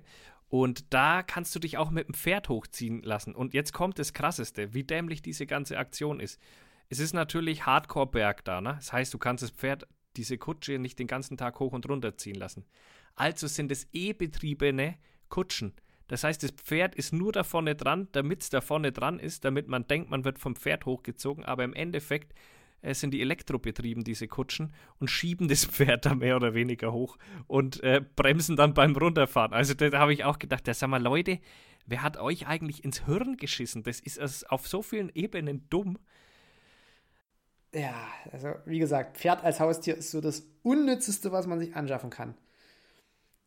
Und da kannst du dich auch mit dem Pferd hochziehen lassen. Und jetzt kommt das Krasseste, wie dämlich diese ganze Aktion ist. Es ist natürlich Hardcore-Berg da, ne? Das heißt, du kannst das Pferd, diese Kutsche, nicht den ganzen Tag hoch und runter ziehen lassen. Also sind es E-betriebene Kutschen. Das heißt, das Pferd ist nur da vorne dran, damit es da vorne dran ist, damit man denkt, man wird vom Pferd hochgezogen, aber im Endeffekt äh, sind die elektrobetrieben, diese Kutschen, und schieben das Pferd da mehr oder weniger hoch und äh, bremsen dann beim Runterfahren. Also da habe ich auch gedacht, ja, sag mal, Leute, wer hat euch eigentlich ins Hirn geschissen? Das ist also auf so vielen Ebenen dumm. Ja, also wie gesagt, Pferd als Haustier ist so das Unnützeste, was man sich anschaffen kann.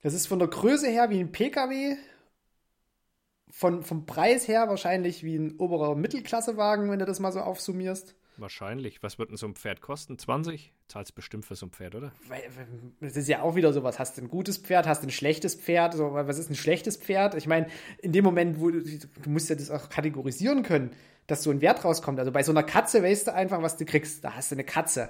Das ist von der Größe her wie ein PKW, von, vom Preis her wahrscheinlich wie ein oberer Mittelklassewagen, wenn du das mal so aufsummierst. Wahrscheinlich. Was wird denn so ein Pferd kosten? 20? Zahlst bestimmt für so ein Pferd, oder? Das ist ja auch wieder sowas. Hast du ein gutes Pferd, hast du ein schlechtes Pferd? So, was ist ein schlechtes Pferd? Ich meine, in dem Moment, wo du, du musst ja das auch kategorisieren können, dass so ein Wert rauskommt. Also bei so einer Katze weißt du einfach, was du kriegst. Da hast du eine Katze.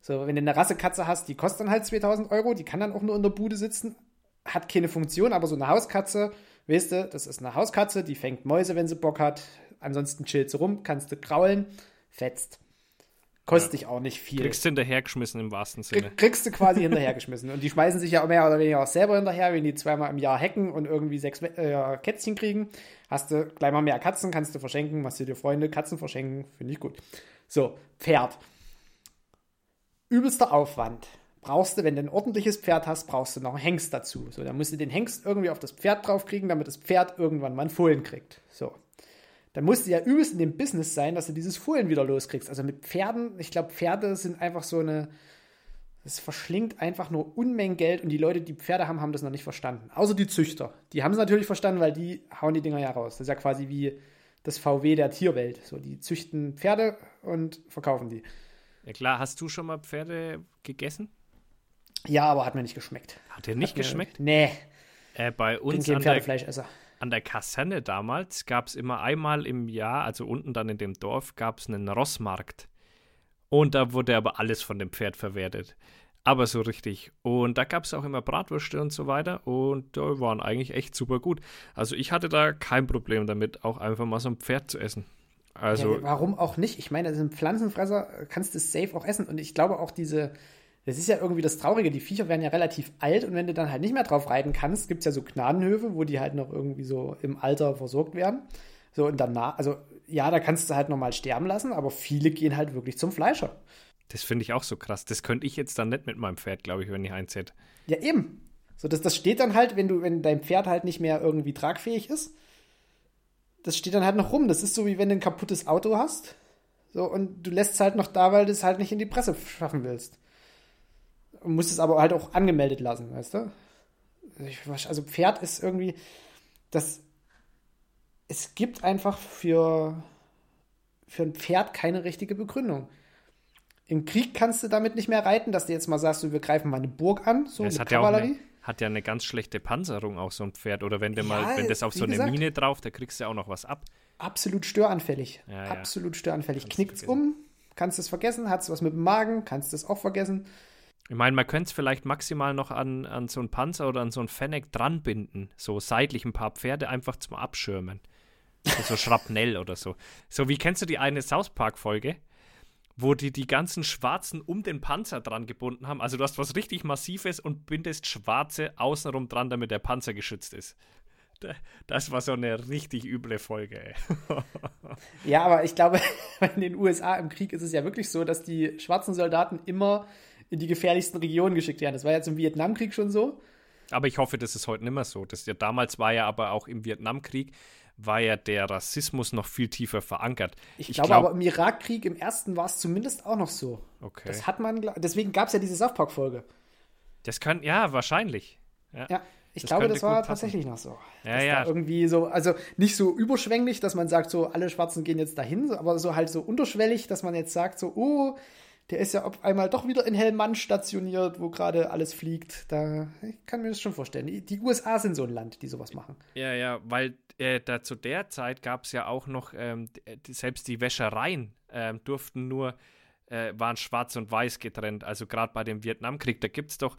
So, wenn du eine Rassekatze hast, die kostet dann halt 2000 Euro, die kann dann auch nur in der Bude sitzen, hat keine Funktion, aber so eine Hauskatze, weißt du, das ist eine Hauskatze, die fängt Mäuse, wenn sie Bock hat. Ansonsten chillt sie rum, kannst du kraulen, fetzt. Kostet dich auch nicht viel. Kriegst du hinterhergeschmissen im wahrsten Sinne. Krieg, kriegst du quasi hinterhergeschmissen. Und die schmeißen sich ja auch mehr oder weniger auch selber hinterher, wenn die zweimal im Jahr hacken und irgendwie sechs äh, Kätzchen kriegen. Hast du gleich mal mehr Katzen, kannst du verschenken, machst du dir Freunde, Katzen verschenken, finde ich gut. So, Pferd. Übelster Aufwand. Brauchst du, wenn du ein ordentliches Pferd hast, brauchst du noch einen Hengst dazu. So, dann musst du den Hengst irgendwie auf das Pferd draufkriegen, damit das Pferd irgendwann mal einen Fohlen kriegt. So. Dann musst du ja übelst in dem Business sein, dass du dieses Fohlen wieder loskriegst. Also mit Pferden, ich glaube, Pferde sind einfach so eine, es verschlingt einfach nur Unmengen Geld und die Leute, die Pferde haben, haben das noch nicht verstanden. Außer die Züchter. Die haben es natürlich verstanden, weil die hauen die Dinger ja raus. Das ist ja quasi wie das VW der Tierwelt. So, die züchten Pferde und verkaufen die. Ja klar, hast du schon mal Pferde gegessen? Ja, aber hat mir nicht geschmeckt. Hat dir nicht Hat mir- geschmeckt? Nee, Äh, bei bin uns kein an der, Pferdefleischesser. An der Kaserne damals gab es immer einmal im Jahr, also unten dann in dem Dorf, gab es einen Rossmarkt. Und da wurde aber alles von dem Pferd verwertet. Aber so richtig. Und da gab es auch immer Bratwürste und so weiter. Und die waren eigentlich echt super gut. Also ich hatte da kein Problem damit, auch einfach mal so ein Pferd zu essen. Also ja, warum auch nicht? Ich meine, das sind Pflanzenfresser, kannst du safe auch essen. Und ich glaube auch diese, das ist ja irgendwie das Traurige, die Viecher werden ja relativ alt und wenn du dann halt nicht mehr drauf reiten kannst, gibt es ja so Gnadenhöfe, wo die halt noch irgendwie so im Alter versorgt werden. So und danach, also ja, da kannst du halt nochmal sterben lassen, aber viele gehen halt wirklich zum Fleischer. das finde ich auch so krass. Das könnte ich jetzt dann nicht mit meinem Pferd, glaube ich, wenn ich eins hätte. Ja, eben. So, das, das steht dann halt, wenn du, wenn dein Pferd halt nicht mehr irgendwie tragfähig ist, das steht dann halt noch rum. Das ist so wie wenn du ein kaputtes Auto hast. So, und du lässt es halt noch da, weil du es halt nicht in die Presse schaffen willst. Und musst es aber halt auch angemeldet lassen, weißt du? Also Pferd ist irgendwie, das, es gibt einfach für, für ein Pferd keine richtige Begründung. Im Krieg kannst du damit nicht mehr reiten, dass du jetzt mal sagst, du, wir greifen mal eine Burg an, so Ja, es hat ja, Kavallerie. eine, hat ja eine ganz schlechte Panzerung, auch so ein Pferd. Oder wenn du Ja, mal, wenn das auf so eine gesagt. Mine drauf, da kriegst du ja auch noch was ab. absolut störanfällig. Ja, ja. absolut störanfällig. Kannst du Knickt's um, kannst es vergessen, hat's was mit dem Magen, kannst es auch vergessen. Ich meine, man könnte es vielleicht maximal noch an, an so einen Panzer oder an so einen Fennec dranbinden. So seitlich ein paar Pferde einfach zum Abschirmen. So, so Schrapnell oder so. So wie kennst du die eine South Park-Folge, wo die die ganzen Schwarzen um den Panzer dran gebunden haben? Also du hast was richtig Massives und bindest Schwarze außenrum dran, damit der Panzer geschützt ist. Da- Das war so eine richtig üble Folge, ey. Ja, aber ich glaube, in den USA im Krieg ist es ja wirklich so, dass die schwarzen Soldaten immer in die gefährlichsten Regionen geschickt werden. Das war jetzt im Vietnamkrieg schon so. Aber ich hoffe, das ist heute nicht mehr so. Das ja, damals war ja aber auch im Vietnamkrieg, war ja der Rassismus noch viel tiefer verankert. Ich, glaube glaub- aber im Irakkrieg, im ersten war es zumindest auch noch so. Okay. Das hat man, deswegen gab es ja diese South Park-Folge. Das kann, ja, wahrscheinlich. Ja. Ja. Ich Das glaube, das war tatsächlich noch so. Ja, ja. Irgendwie so, also nicht so überschwänglich, dass man sagt, so alle Schwarzen gehen jetzt dahin, aber so halt so unterschwellig, dass man jetzt sagt, so, oh, der ist ja auf einmal doch wieder in Helmand stationiert, wo gerade alles fliegt. Da ich kann mir das schon vorstellen. Die, die USA sind so ein Land, die sowas machen. Ja, ja, weil äh, da zu der Zeit gab es ja auch noch, ähm, selbst die Wäschereien ähm, durften nur, äh, waren schwarz und weiß getrennt. Also gerade bei dem Vietnamkrieg, da gibt es doch,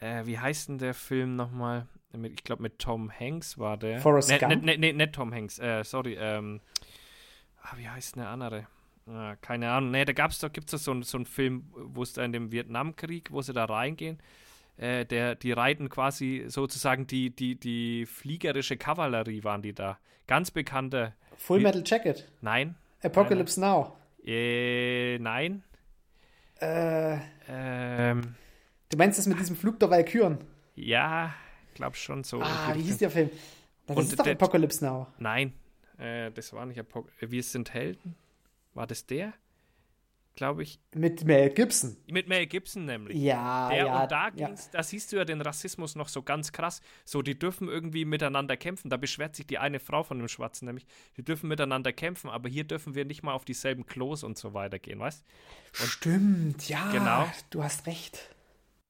äh, wie heißt denn der Film nochmal? Ich glaube, mit Tom Hanks war der. Forrest ne, Gump? Ne, ne, nicht Tom Hanks, äh, sorry. Ähm, ah, wie heißt denn der andere? Ah, keine Ahnung. Ne, da gab's doch, gibt es so, so einen Film, wo es da in dem Vietnamkrieg, wo sie da reingehen. Äh, der, die reiten quasi sozusagen die, die, die fliegerische Kavallerie waren die da. Ganz bekannte. Full Wie- Metal Jacket. Nein. Apocalypse Now. Äh, nein. Äh, Ähm, du meinst das mit diesem Flug der Walküren? ja, glaub schon so. Ah, wie hieß der Film? Das Und ist doch Apocalypse Now. Nein, äh, das war nicht Apok Wir sind Helden. War das der? Glaube ich. Mit Mel Gibson. Mit Mel Gibson nämlich. Ja, Der, ja. und da, ja. da siehst du ja den Rassismus noch so ganz krass. So, die dürfen irgendwie miteinander kämpfen. Da beschwert sich die eine Frau von dem Schwarzen nämlich. Die dürfen miteinander kämpfen, aber hier dürfen wir nicht mal auf dieselben Klos und so weiter gehen, weißt Stimmt, ja. Genau. Du hast recht.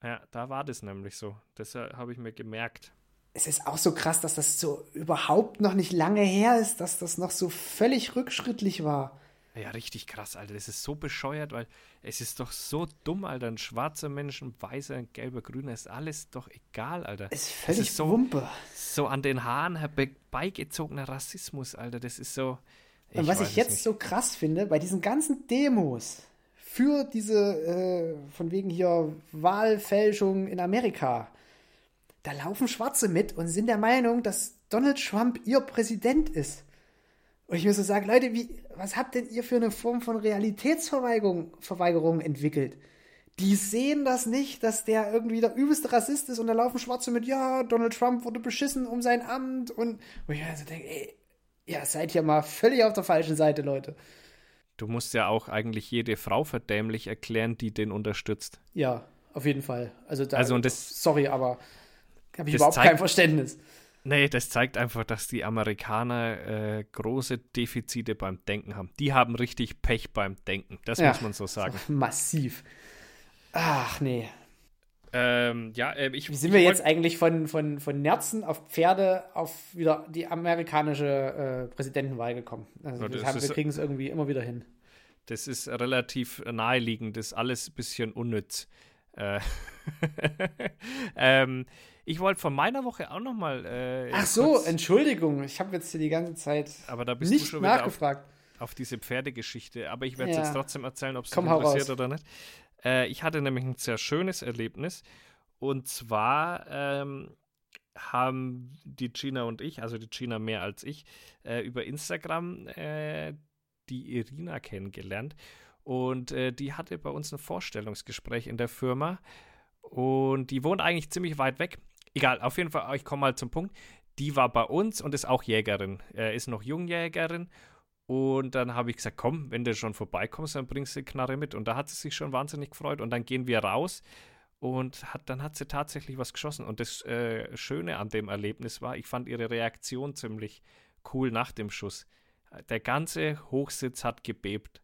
Ja, da war das nämlich so. Das äh, habe ich mir gemerkt. Es ist auch so krass, dass das so überhaupt noch nicht lange her ist, dass das noch so völlig rückschrittlich war. Ja, richtig krass, Alter. Das ist so bescheuert, weil es ist doch so dumm, Alter. Ein schwarzer Mensch, ein weißer, ein gelber, grüner, ist alles doch egal, Alter. Es ist völlig ist so- Wumpe. So an den Haaren herbeigezogener Rassismus, Alter. Das ist so. Und was ich jetzt nicht. so krass finde, bei diesen ganzen Demos für diese, äh, von wegen hier Wahlfälschung in Amerika, da laufen Schwarze mit und sind der Meinung, dass Donald Trump ihr Präsident ist. Und ich muss so sagen, Leute, wie, was habt denn ihr für eine Form von Realitätsverweigerung Verweigerung entwickelt? Die sehen das nicht, dass der irgendwie der übelste Rassist ist und da laufen Schwarze mit, ja, Donald Trump wurde beschissen um sein Amt und, und ich also denke, ey, ja, seid ihr mal völlig auf der falschen Seite, Leute. Du musst ja auch eigentlich jede Frau verdämlich erklären, die den unterstützt. Ja, auf jeden Fall. Also, da, Also, und das- sorry, aber habe ich überhaupt zeigt- kein Verständnis. Nee, das zeigt einfach, dass die Amerikaner äh, große Defizite beim Denken haben. Die haben richtig Pech beim Denken. Das Ja. muss man so sagen. Massiv. Ach nee. ähm, ja, äh, ich, Wie sind ich wir jetzt eigentlich von, von, von Nerzen auf Pferde auf wieder die amerikanische äh, Präsidentenwahl gekommen? Also Ja, haben- wir kriegen es irgendwie immer wieder hin. Das ist relativ naheliegend, das ist alles ein bisschen unnütz. Äh, ähm, ich wollte von meiner Woche auch noch mal. Äh, Ach so, Entschuldigung, ich habe jetzt hier die ganze Zeit aber da bist du nicht schon wieder auf, nachgefragt. auf diese Pferdegeschichte. Aber ich werde es Ja. jetzt trotzdem erzählen, ob es interessiert raus. oder nicht. Äh, ich hatte nämlich ein sehr schönes Erlebnis. Und zwar ähm, haben die Gina und ich, also die Gina mehr als ich, äh, über Instagram äh, die Irina kennengelernt. Und äh, die hatte bei uns ein Vorstellungsgespräch in der Firma. Und die wohnt eigentlich ziemlich weit weg. Egal, auf jeden Fall, ich komme mal zum Punkt. Die war bei uns und ist auch Jägerin. Äh, ist noch Jungjägerin. Und dann habe ich gesagt, komm, wenn du schon vorbeikommst, dann bringst du die Knarre mit. Und da hat sie sich schon wahnsinnig gefreut. Und dann gehen wir raus und hat, dann hat sie tatsächlich was geschossen. Und das äh, Schöne an dem Erlebnis war, ich fand ihre Reaktion ziemlich cool nach dem Schuss. Der ganze Hochsitz hat gebebt.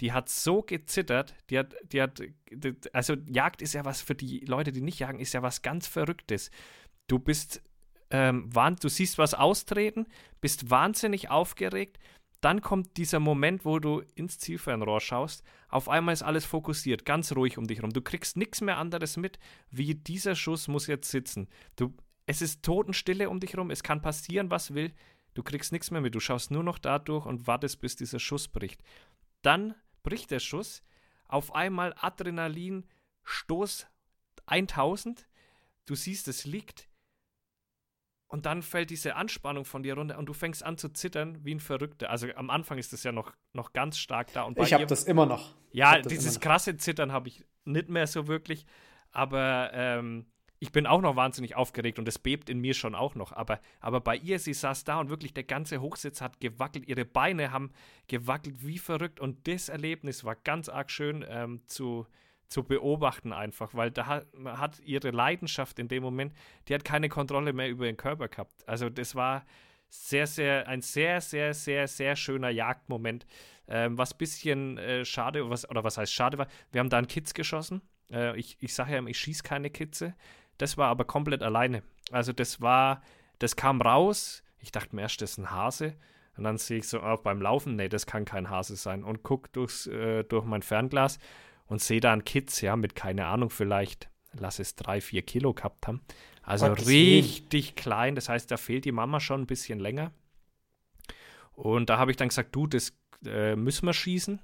Die hat so gezittert, die hat, die hat, die- also Jagd ist ja was für die Leute, die nicht jagen, ist ja was ganz Verrücktes. Du bist, ähm, du siehst was austreten, bist wahnsinnig aufgeregt, dann kommt dieser Moment, wo du ins Zielfernrohr schaust, auf einmal ist alles fokussiert, ganz ruhig um dich rum. Du kriegst nichts mehr anderes mit, wie dieser Schuss muss jetzt sitzen. Du, es ist Totenstille um dich rum, es kann passieren, was will, du kriegst nichts mehr mit, du schaust nur noch da durch und wartest, bis dieser Schuss bricht. Dann bricht der Schuss, auf einmal Adrenalin, Stoß 1000, du siehst, es liegt und dann fällt diese Anspannung von dir runter und du fängst an zu zittern wie ein Verrückter. Also am Anfang ist das ja noch, noch ganz stark da. Und Ich habe das immer noch. Ja, dieses krasse Zittern habe ich nicht mehr so wirklich. Aber ähm, ich bin auch noch wahnsinnig aufgeregt und es bebt in mir schon auch noch. Aber, aber bei ihr, sie saß da und wirklich der ganze Hochsitz hat gewackelt. Ihre Beine haben gewackelt wie verrückt. Und das Erlebnis war ganz arg schön ähm, zu, zu beobachten einfach, weil da hat, hat ihre Leidenschaft in dem Moment, die hat keine Kontrolle mehr über ihren Körper gehabt. Also das war sehr, sehr, ein sehr, sehr, sehr, sehr schöner Jagdmoment. Ähm, was ein bisschen äh, schade, was, oder was heißt schade war, wir haben da einen Kitz geschossen. Äh, ich ich sage ja, ich schieße keine Kitze. Das war aber komplett alleine. Also das war, das kam raus. Ich dachte mir erst, das ist ein Hase. Und dann sehe ich so oh, beim Laufen, nee, das kann kein Hase sein. Und gucke äh, durch mein Fernglas und sehe da einen Kitz, ja, mit keine Ahnung, vielleicht, lass es drei, vier Kilo gehabt haben. Also Gottes richtig klein. Das heißt, da fehlt die Mama schon ein bisschen länger. Und da habe ich dann gesagt, du, das äh, müssen wir schießen.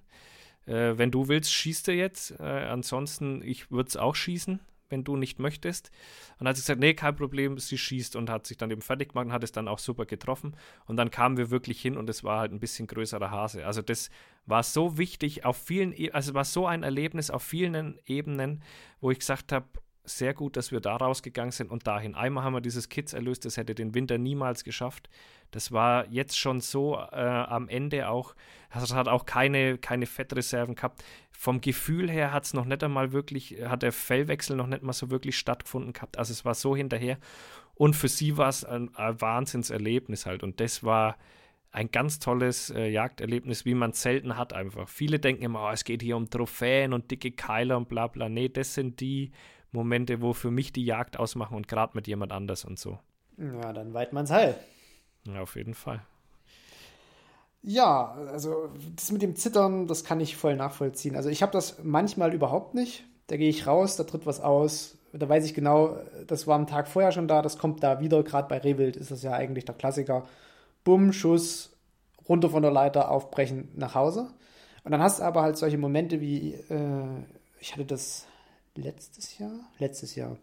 Äh, wenn du willst, schießt er jetzt. Äh, ansonsten, ich würde es auch schießen, wenn du nicht möchtest. Und dann hat sie gesagt, nee, kein Problem, sie schießt und hat sich dann eben fertig gemacht und hat es dann auch super getroffen. Und dann kamen wir wirklich hin und es war halt ein bisschen größerer Hase. Also das war so wichtig auf vielen, e also war so ein Erlebnis auf vielen Ebenen, wo ich gesagt habe, sehr gut, dass wir da rausgegangen sind und dahin. Einmal haben wir dieses Kids erlöst, das hätte den Winter niemals geschafft. Das war jetzt schon so äh, am Ende auch, das hat auch keine, keine Fettreserven gehabt. Vom Gefühl her hat es noch nicht einmal wirklich, hat der Fellwechsel noch nicht mal so wirklich stattgefunden gehabt. Also es war so hinterher. Und für sie war es ein, ein Wahnsinnserlebnis halt. Und das war ein ganz tolles äh, Jagderlebnis, wie man selten hat einfach. Viele denken immer, oh, es geht hier um Trophäen und dicke Keiler und bla bla. Nee, das sind die Momente, wo für mich die Jagd ausmachen und gerade mit jemand anders und so. Ja, dann weit man's heil. Ja, auf jeden Fall. Ja, also das mit dem Zittern, das kann ich voll nachvollziehen. Also ich habe das manchmal überhaupt nicht. Da gehe ich raus, da tritt was aus. Da weiß ich genau, das war am Tag vorher schon da, das kommt da wieder. Gerade bei Rehwild ist das ja eigentlich der Klassiker. Bumm, Schuss, runter von der Leiter, aufbrechen, nach Hause. Und dann hast du aber halt solche Momente wie, äh, ich hatte das letztes Jahr, letztes Jahr.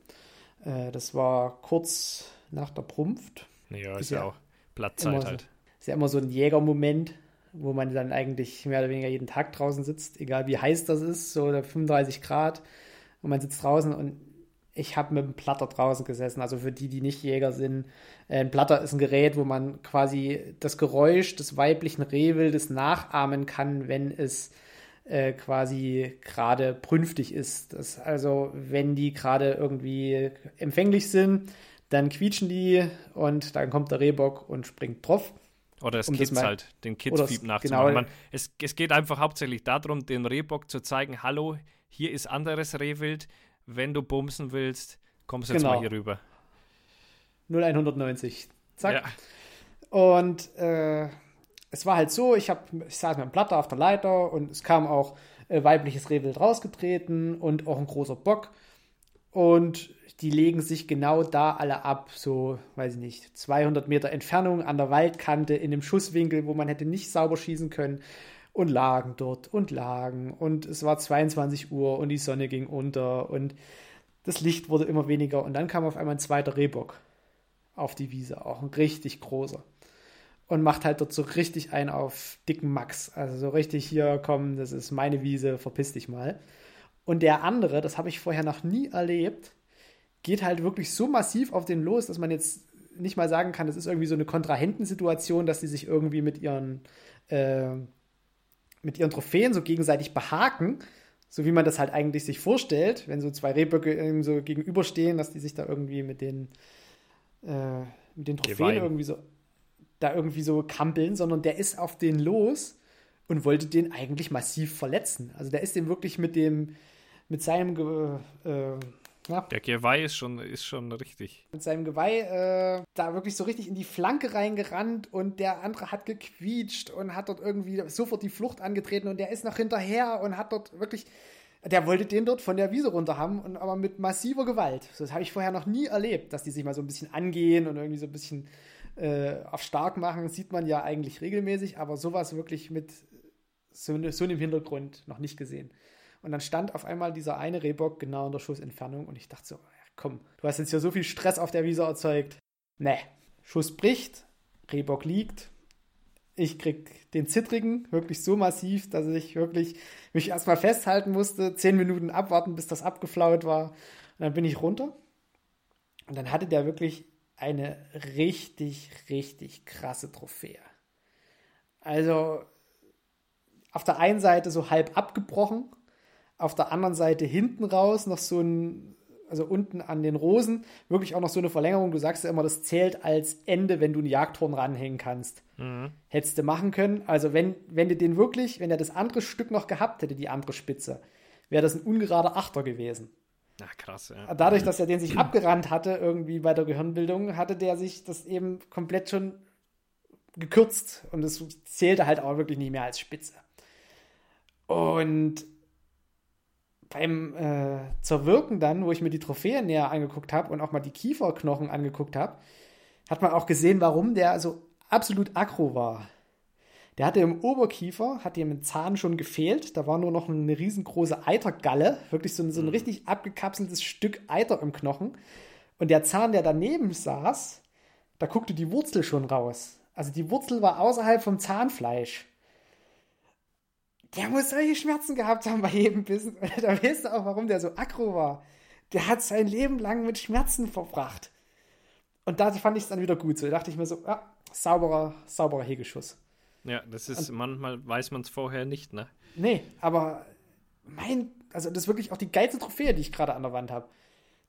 Äh, das war kurz nach der Prumpft. Ja, ist ja auch Platzzeit so, halt. Ist ja immer so ein Jägermoment, wo man dann eigentlich mehr oder weniger jeden Tag draußen sitzt, egal wie heiß das ist, so 35 Grad. Und man sitzt draußen und ich habe mit einem Platter draußen gesessen. Also für die, die nicht Jäger sind, äh, ein Platter ist ein Gerät, wo man quasi das Geräusch des weiblichen Rehwildes nachahmen kann, wenn es äh, quasi gerade prünftig ist. Das also, wenn die gerade irgendwie empfänglich sind, dann quietschen die und dann kommt der Rehbock und springt drauf. Oder es Um Kids mal- halt, den Kids-Fieb genau. nachzumachen. Man, es, es geht einfach hauptsächlich darum, den Rehbock zu zeigen, hallo, hier ist anderes Rehwild. Wenn du bumsen willst, kommst du jetzt Genau. mal hier rüber. 0190. Zack. Ja. Und äh, es war halt so, ich, hab, ich saß mit einem Platter auf der Leiter und es kam auch äh, weibliches Rehwild rausgetreten und auch ein großer Bock. Und die legen sich genau da alle ab, so, weiß ich nicht, 200 Meter Entfernung an der Waldkante in dem Schusswinkel, wo man hätte nicht sauber schießen können. Und lagen dort und lagen. Und es war 22 Uhr und die Sonne ging unter und das Licht wurde immer weniger. Und dann kam auf einmal ein zweiter Rehbock auf die Wiese, auch ein richtig großer. Und macht halt dort so richtig einen auf dicken Max. Also so richtig hier, komm, das ist meine Wiese, verpiss dich mal. Und der andere, das habe ich vorher noch nie erlebt, geht halt wirklich so massiv auf den los, dass man jetzt nicht mal sagen kann, das ist irgendwie so eine Kontrahentensituation, dass die sich irgendwie mit ihren, äh, mit ihren Trophäen so gegenseitig behaken, so wie man das halt eigentlich sich vorstellt, wenn so zwei Rehböcke so gegenüberstehen, dass die sich da irgendwie mit den, äh, mit den Trophäen Geweihen. irgendwie so da irgendwie so kampeln, sondern der ist auf den los und wollte den eigentlich massiv verletzen. Also der ist dem wirklich mit dem, mit seinem, Ge äh, ja, Der Geweih ist schon, ist schon richtig. mit seinem Geweih äh, da wirklich so richtig in die Flanke reingerannt und der andere hat gequietscht und hat dort irgendwie sofort die Flucht angetreten und der ist noch hinterher und hat dort wirklich, der wollte den dort von der Wiese runter haben und aber mit massiver Gewalt. Das habe ich vorher noch nie erlebt, dass die sich mal so ein bisschen angehen und irgendwie so ein bisschen äh, auf stark machen. Sieht man ja eigentlich regelmäßig, aber sowas wirklich mit so, ne, so einem Hintergrund noch nicht gesehen. Und dann stand auf einmal dieser eine Rehbock genau in der Schussentfernung und ich dachte so, komm, du hast jetzt hier so viel Stress auf der Wiese erzeugt. Ne, Schuss bricht, Rehbock liegt. Ich krieg den Zittrigen wirklich so massiv, dass ich wirklich mich erstmal festhalten musste, zehn Minuten abwarten, bis das abgeflaut war. Und dann bin ich runter. Und dann hatte der wirklich eine richtig, richtig krasse Trophäe. Also auf der einen Seite so halb abgebrochen, auf der anderen Seite hinten raus noch so ein, also unten an den Rosen, wirklich auch noch so eine Verlängerung. Du sagst ja immer, das zählt als Ende, wenn du einen Jagdhorn ranhängen kannst. Mhm. Hättest du machen können. Also wenn, wenn du den wirklich, wenn er das andere Stück noch gehabt hätte, die andere Spitze, wäre das ein ungerader Achter gewesen. Na, krass, ja. Dadurch, dass er den sich abgerannt hatte, irgendwie bei der Gehirnbildung, hatte der sich das eben komplett schon gekürzt. Und es zählte halt auch wirklich nicht mehr als Spitze. Und beim äh, Zerwirken dann, wo ich mir die Trophäe näher angeguckt habe und auch mal die Kieferknochen angeguckt habe, hat man auch gesehen, warum der so absolut aggro war. Der hatte im Oberkiefer, hat ihm ein Zahn schon gefehlt. Da war nur noch eine riesengroße Eitergalle, wirklich so ein, so ein richtig abgekapseltes Stück Eiter im Knochen. Und der Zahn, der daneben saß, da guckte die Wurzel schon raus. Also die Wurzel war außerhalb vom Zahnfleisch. Der muss solche Schmerzen gehabt haben bei jedem Bissen. Da weißt du auch, warum der so aggro war. Der hat sein Leben lang mit Schmerzen verbracht. Und da fand ich es dann wieder gut. So da dachte ich mir so, ja, sauberer, sauberer Hegeschuss. Ja, das ist, manchmal weiß man es vorher nicht, ne? Nee, aber mein, also das ist wirklich auch die geilste Trophäe, die ich gerade an der Wand habe.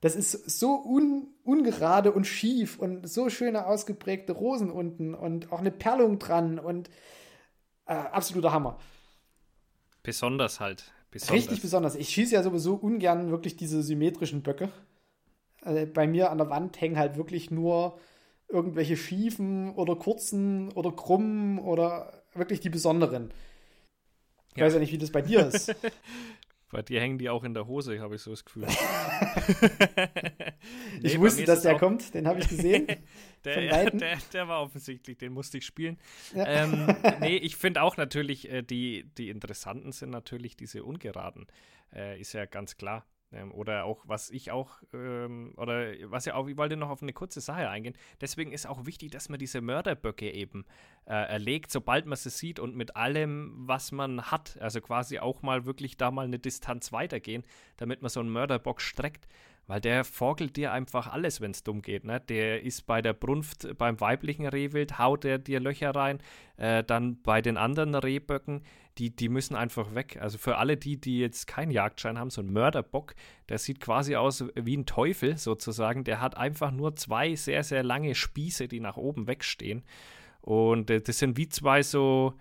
Das ist so un, ungerade und schief und so schöne ausgeprägte Rosen unten und auch eine Perlung dran und äh, absoluter Hammer. Besonders halt. Besonders. Richtig besonders. Ich schieße ja sowieso ungern wirklich diese symmetrischen Böcke. Also bei mir an der Wand hängen halt wirklich nur irgendwelche schiefen oder kurzen oder krummen oder wirklich die besonderen. Ich Ja. weiß ja nicht, wie das bei dir ist. Bei dir hängen die auch in der Hose, habe ich so das Gefühl. Nee, ich wusste, dass der kommt, den habe ich gesehen. Der, der, der war offensichtlich, den musste ich spielen. Ja. Ähm, nee, ich finde auch natürlich, äh, die, die interessanten sind natürlich diese ungeraden. Äh, ist ja ganz klar. Ähm, oder auch, was ich auch, ähm, oder was ja auch, ich wollte noch auf eine kurze Sache eingehen. Deswegen ist auch wichtig, dass man diese Mörderböcke eben äh, erlegt, sobald man sie sieht und mit allem, was man hat. Also quasi auch mal wirklich da mal eine Distanz weitergehen, damit man so einen Mörderbock streckt. Weil der vorgelt dir einfach alles, wenn es dumm geht. Ne? Der ist bei der Brunft beim weiblichen Rehwild, haut er dir Löcher rein. Äh, dann bei den anderen Rehböcken, die, die müssen einfach weg. Also für alle die, die jetzt keinen Jagdschein haben, so ein Mörderbock, der sieht quasi aus wie ein Teufel sozusagen. Der hat einfach nur zwei sehr, sehr lange Spieße, die nach oben wegstehen. Und äh, das sind wie zwei so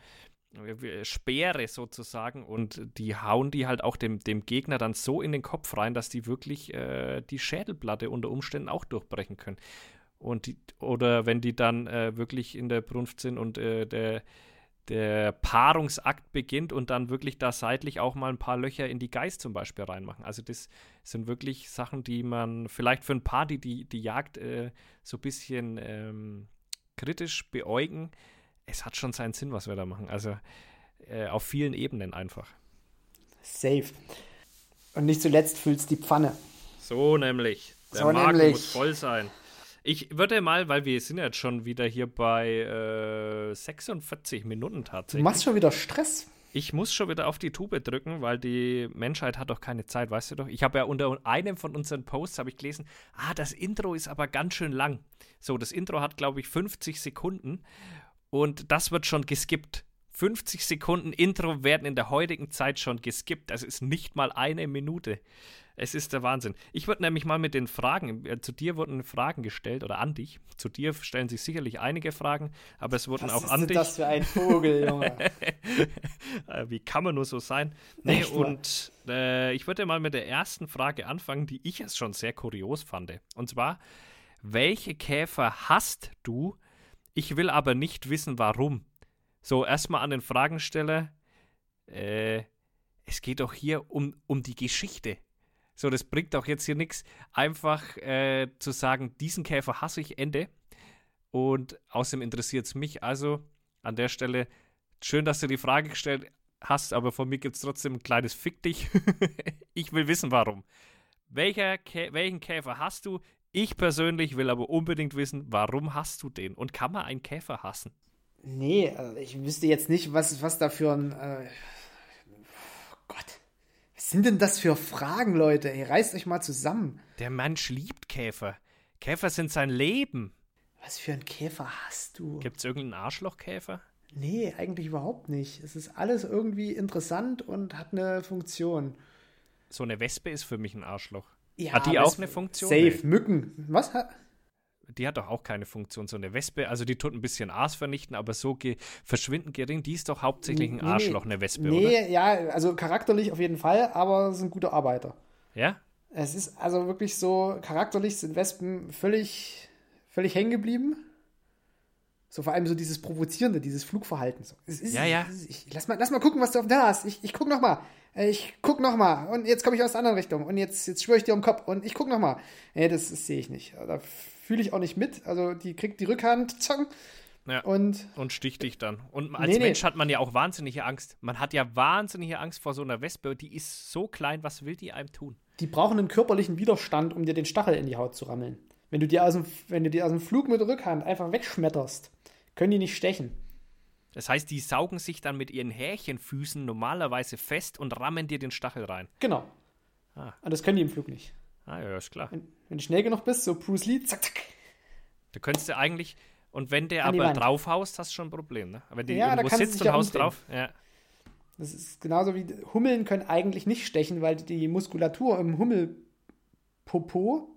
Speere sozusagen und die hauen die halt auch dem, dem Gegner dann so in den Kopf rein, dass die wirklich äh, die Schädelplatte unter Umständen auch durchbrechen können. Und die, oder wenn die dann äh, wirklich in der Brunft sind und äh, der, der Paarungsakt beginnt und dann wirklich da seitlich auch mal ein paar Löcher in die Geist zum Beispiel reinmachen. Also das sind wirklich Sachen, die man vielleicht für ein paar, die die, die Jagd äh, so ein bisschen ähm, kritisch beäugen, es hat schon seinen Sinn, was wir da machen. Also äh, auf vielen Ebenen einfach. Safe. Und nicht zuletzt füllst die Pfanne. So nämlich. Der So Magen nämlich. muss voll sein. Ich würde mal, weil wir sind jetzt schon wieder hier bei äh, 46 Minuten Du tatsächlich. machst schon wieder Stress. Ich muss schon wieder auf die Tube drücken, weil die Menschheit hat doch keine Zeit, weißt du doch. Ich habe ja unter einem von unseren Posts habe ich gelesen, ah, das Intro ist aber ganz schön lang. So, das Intro hat glaube ich 50 Sekunden und das wird schon geskippt. 50 Sekunden Intro werden in der heutigen Zeit schon geskippt. Das ist nicht mal eine Minute. Es ist der Wahnsinn. Ich würde nämlich mal mit den Fragen, äh, zu dir wurden Fragen gestellt oder an dich. Zu dir stellen sich sicherlich einige Fragen, aber es wurden Was auch ist an denn dich. das für ein Vogel, Junge? Äh, Wie kann man nur so sein? Nee, Echt und äh, ich würde mal mit der ersten Frage anfangen, die ich jetzt schon sehr kurios fand. Und zwar, welche Käfer hast du? Ich will aber nicht wissen, warum. So, erstmal an den Fragensteller. Äh, es geht doch hier um, um die Geschichte. So, das bringt doch jetzt hier nichts, einfach äh, zu sagen, diesen Käfer hasse ich, Ende. Und außerdem interessiert es mich. Also an der Stelle, schön, dass du die Frage gestellt hast, aber von mir gibt es trotzdem ein kleines Fick dich. ich will wissen, warum. Welcher Kä welchen Käfer hast du? Ich persönlich will aber unbedingt wissen, warum hast du den? Und kann man einen Käfer hassen? Nee, also ich wüsste jetzt nicht, was, was da für ein. Äh, Gott. Was sind denn das für Fragen, Leute? Ey, reißt euch mal zusammen. Der Mensch liebt Käfer. Käfer sind sein Leben. Was für einen Käfer hast du? Gibt es irgendeinen Arschlochkäfer? Nee, eigentlich überhaupt nicht. Es ist alles irgendwie interessant und hat eine Funktion. so eine Wespe ist für mich ein Arschloch. Ja, Hat die auch es- eine Funktion? Safe, Nee. Mücken. Was? hat- Die hat doch auch keine Funktion, so eine Wespe. Also die tut ein bisschen Aas vernichten, aber so ge verschwindend gering. Die ist doch hauptsächlich ein Nee. Arschloch, eine Wespe, oder? Nee, ja, also charakterlich auf jeden Fall, aber sind gute Arbeiter. Ja? Es ist also wirklich so, charakterlich sind Wespen völlig, völlig hängen geblieben. So vor allem so dieses Provozierende, dieses Flugverhalten. So. Es ist, Ja, ja. es ist- Ich, lass, mal, lass mal gucken, was du auf dem Teller hast. Ich, ich guck noch mal. Ich guck noch mal. Und jetzt komme ich aus der anderen Richtung. Und jetzt, jetzt schwöre ich dir um den Kopf. Und ich guck noch mal. Nee, das, das sehe ich nicht. Da fühle ich auch nicht mit. Also die kriegt die Rückhand. Zong, Ja. und Und sticht dich dann. Und als Nee, nee. Mensch hat man ja auch wahnsinnige Angst. Man hat ja wahnsinnige Angst vor so einer Wespe. Die ist so klein, was will die einem tun? die brauchen einen körperlichen Widerstand, um dir den Stachel in die Haut zu rammeln. Wenn du die aus dem, wenn du die aus dem Flug mit der Rückhand einfach wegschmetterst, können die nicht stechen. Das heißt, die saugen sich dann mit ihren Härchenfüßen normalerweise fest und rammen dir den Stachel rein. Genau. Ah. Und das können die im Flug nicht. Ah ja, ist klar. Wenn, wenn du schnell genug bist, so Bruce Lee, zack, zack. Da könntest du eigentlich, und wenn der An aber Wand. draufhaust, hast du schon ein Problem, ne? Aber wenn die Ja, da irgendwo du sitzt und ja haust drauf, ja. Das ist genauso wie Hummeln können eigentlich nicht stechen, weil die Muskulatur im Hummelpopo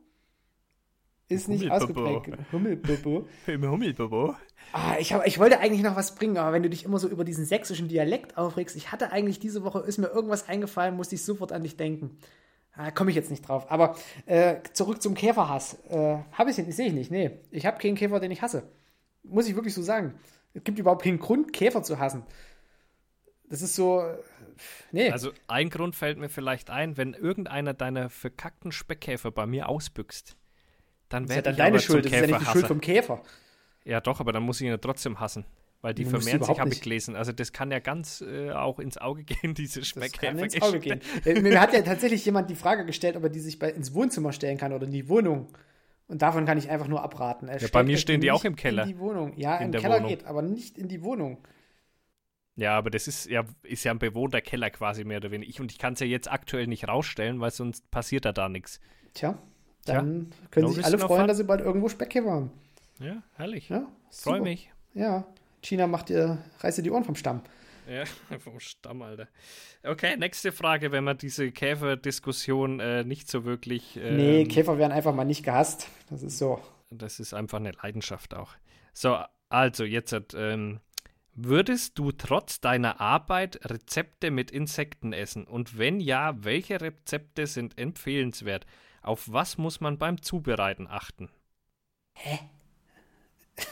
ist nicht ausgeprägt. Hummelpopo. Im Hummelbobo. Ah, ich, hab, ich wollte eigentlich noch was bringen, aber wenn du dich immer so über diesen sächsischen Dialekt aufregst, ich hatte eigentlich diese Woche, ist mir irgendwas eingefallen, musste ich sofort an dich denken. Ah, komme ich jetzt nicht drauf. Aber äh, zurück zum Käferhass. Äh, habe ich, sehe ich nicht. Nee, ich habe keinen Käfer, den ich hasse. Muss ich wirklich so sagen. Es gibt überhaupt keinen Grund, Käfer zu hassen. Das ist so. äh, Nee. Also ein Grund fällt mir vielleicht ein, wenn irgendeiner deiner verkackten Speckkäfer bei mir ausbüchst, dann ist ja dann ich deine Schuld. Das ist ja nicht die Schuld vom Käfer. Ja doch, aber dann muss ich ihn ja trotzdem hassen. Weil die musst vermehren sich, habe ich gelesen. Also das kann ja ganz äh, auch ins Auge gehen, diese Das Speckkäfer. kann ins Auge gehen. Äh, Mir hat ja tatsächlich jemand die Frage gestellt, ob er die sich bei, ins Wohnzimmer stellen kann oder in die Wohnung. Und davon kann ich einfach nur abraten. Ja, bei mir stehen die auch im Keller. In die Wohnung. Ja, In im Keller Wohnung. geht, aber nicht in die Wohnung. Ja, aber das ist ja, ist ja ein bewohnter Keller quasi mehr oder weniger. Ich, und ich kann es ja jetzt aktuell nicht rausstellen, weil sonst passiert da da nichts. Tja, Dann können no sich alle freuen, fun. dass sie bald irgendwo Speckkäfer haben. Ja, herrlich. Ja, Freue mich. Ja, China macht dir, reißt dir die Ohren vom Stamm. Ja, vom Stamm, Alter. Okay, nächste Frage, wenn man diese Käferdiskussion äh, nicht so wirklich. Ähm, nee, Käfer werden einfach mal nicht gehasst. Das ist so. Das ist einfach eine Leidenschaft auch. So, also jetzt ähm, würdest du trotz deiner Arbeit Rezepte mit Insekten essen? Und wenn ja, welche Rezepte sind empfehlenswert? Auf was muss man beim Zubereiten achten?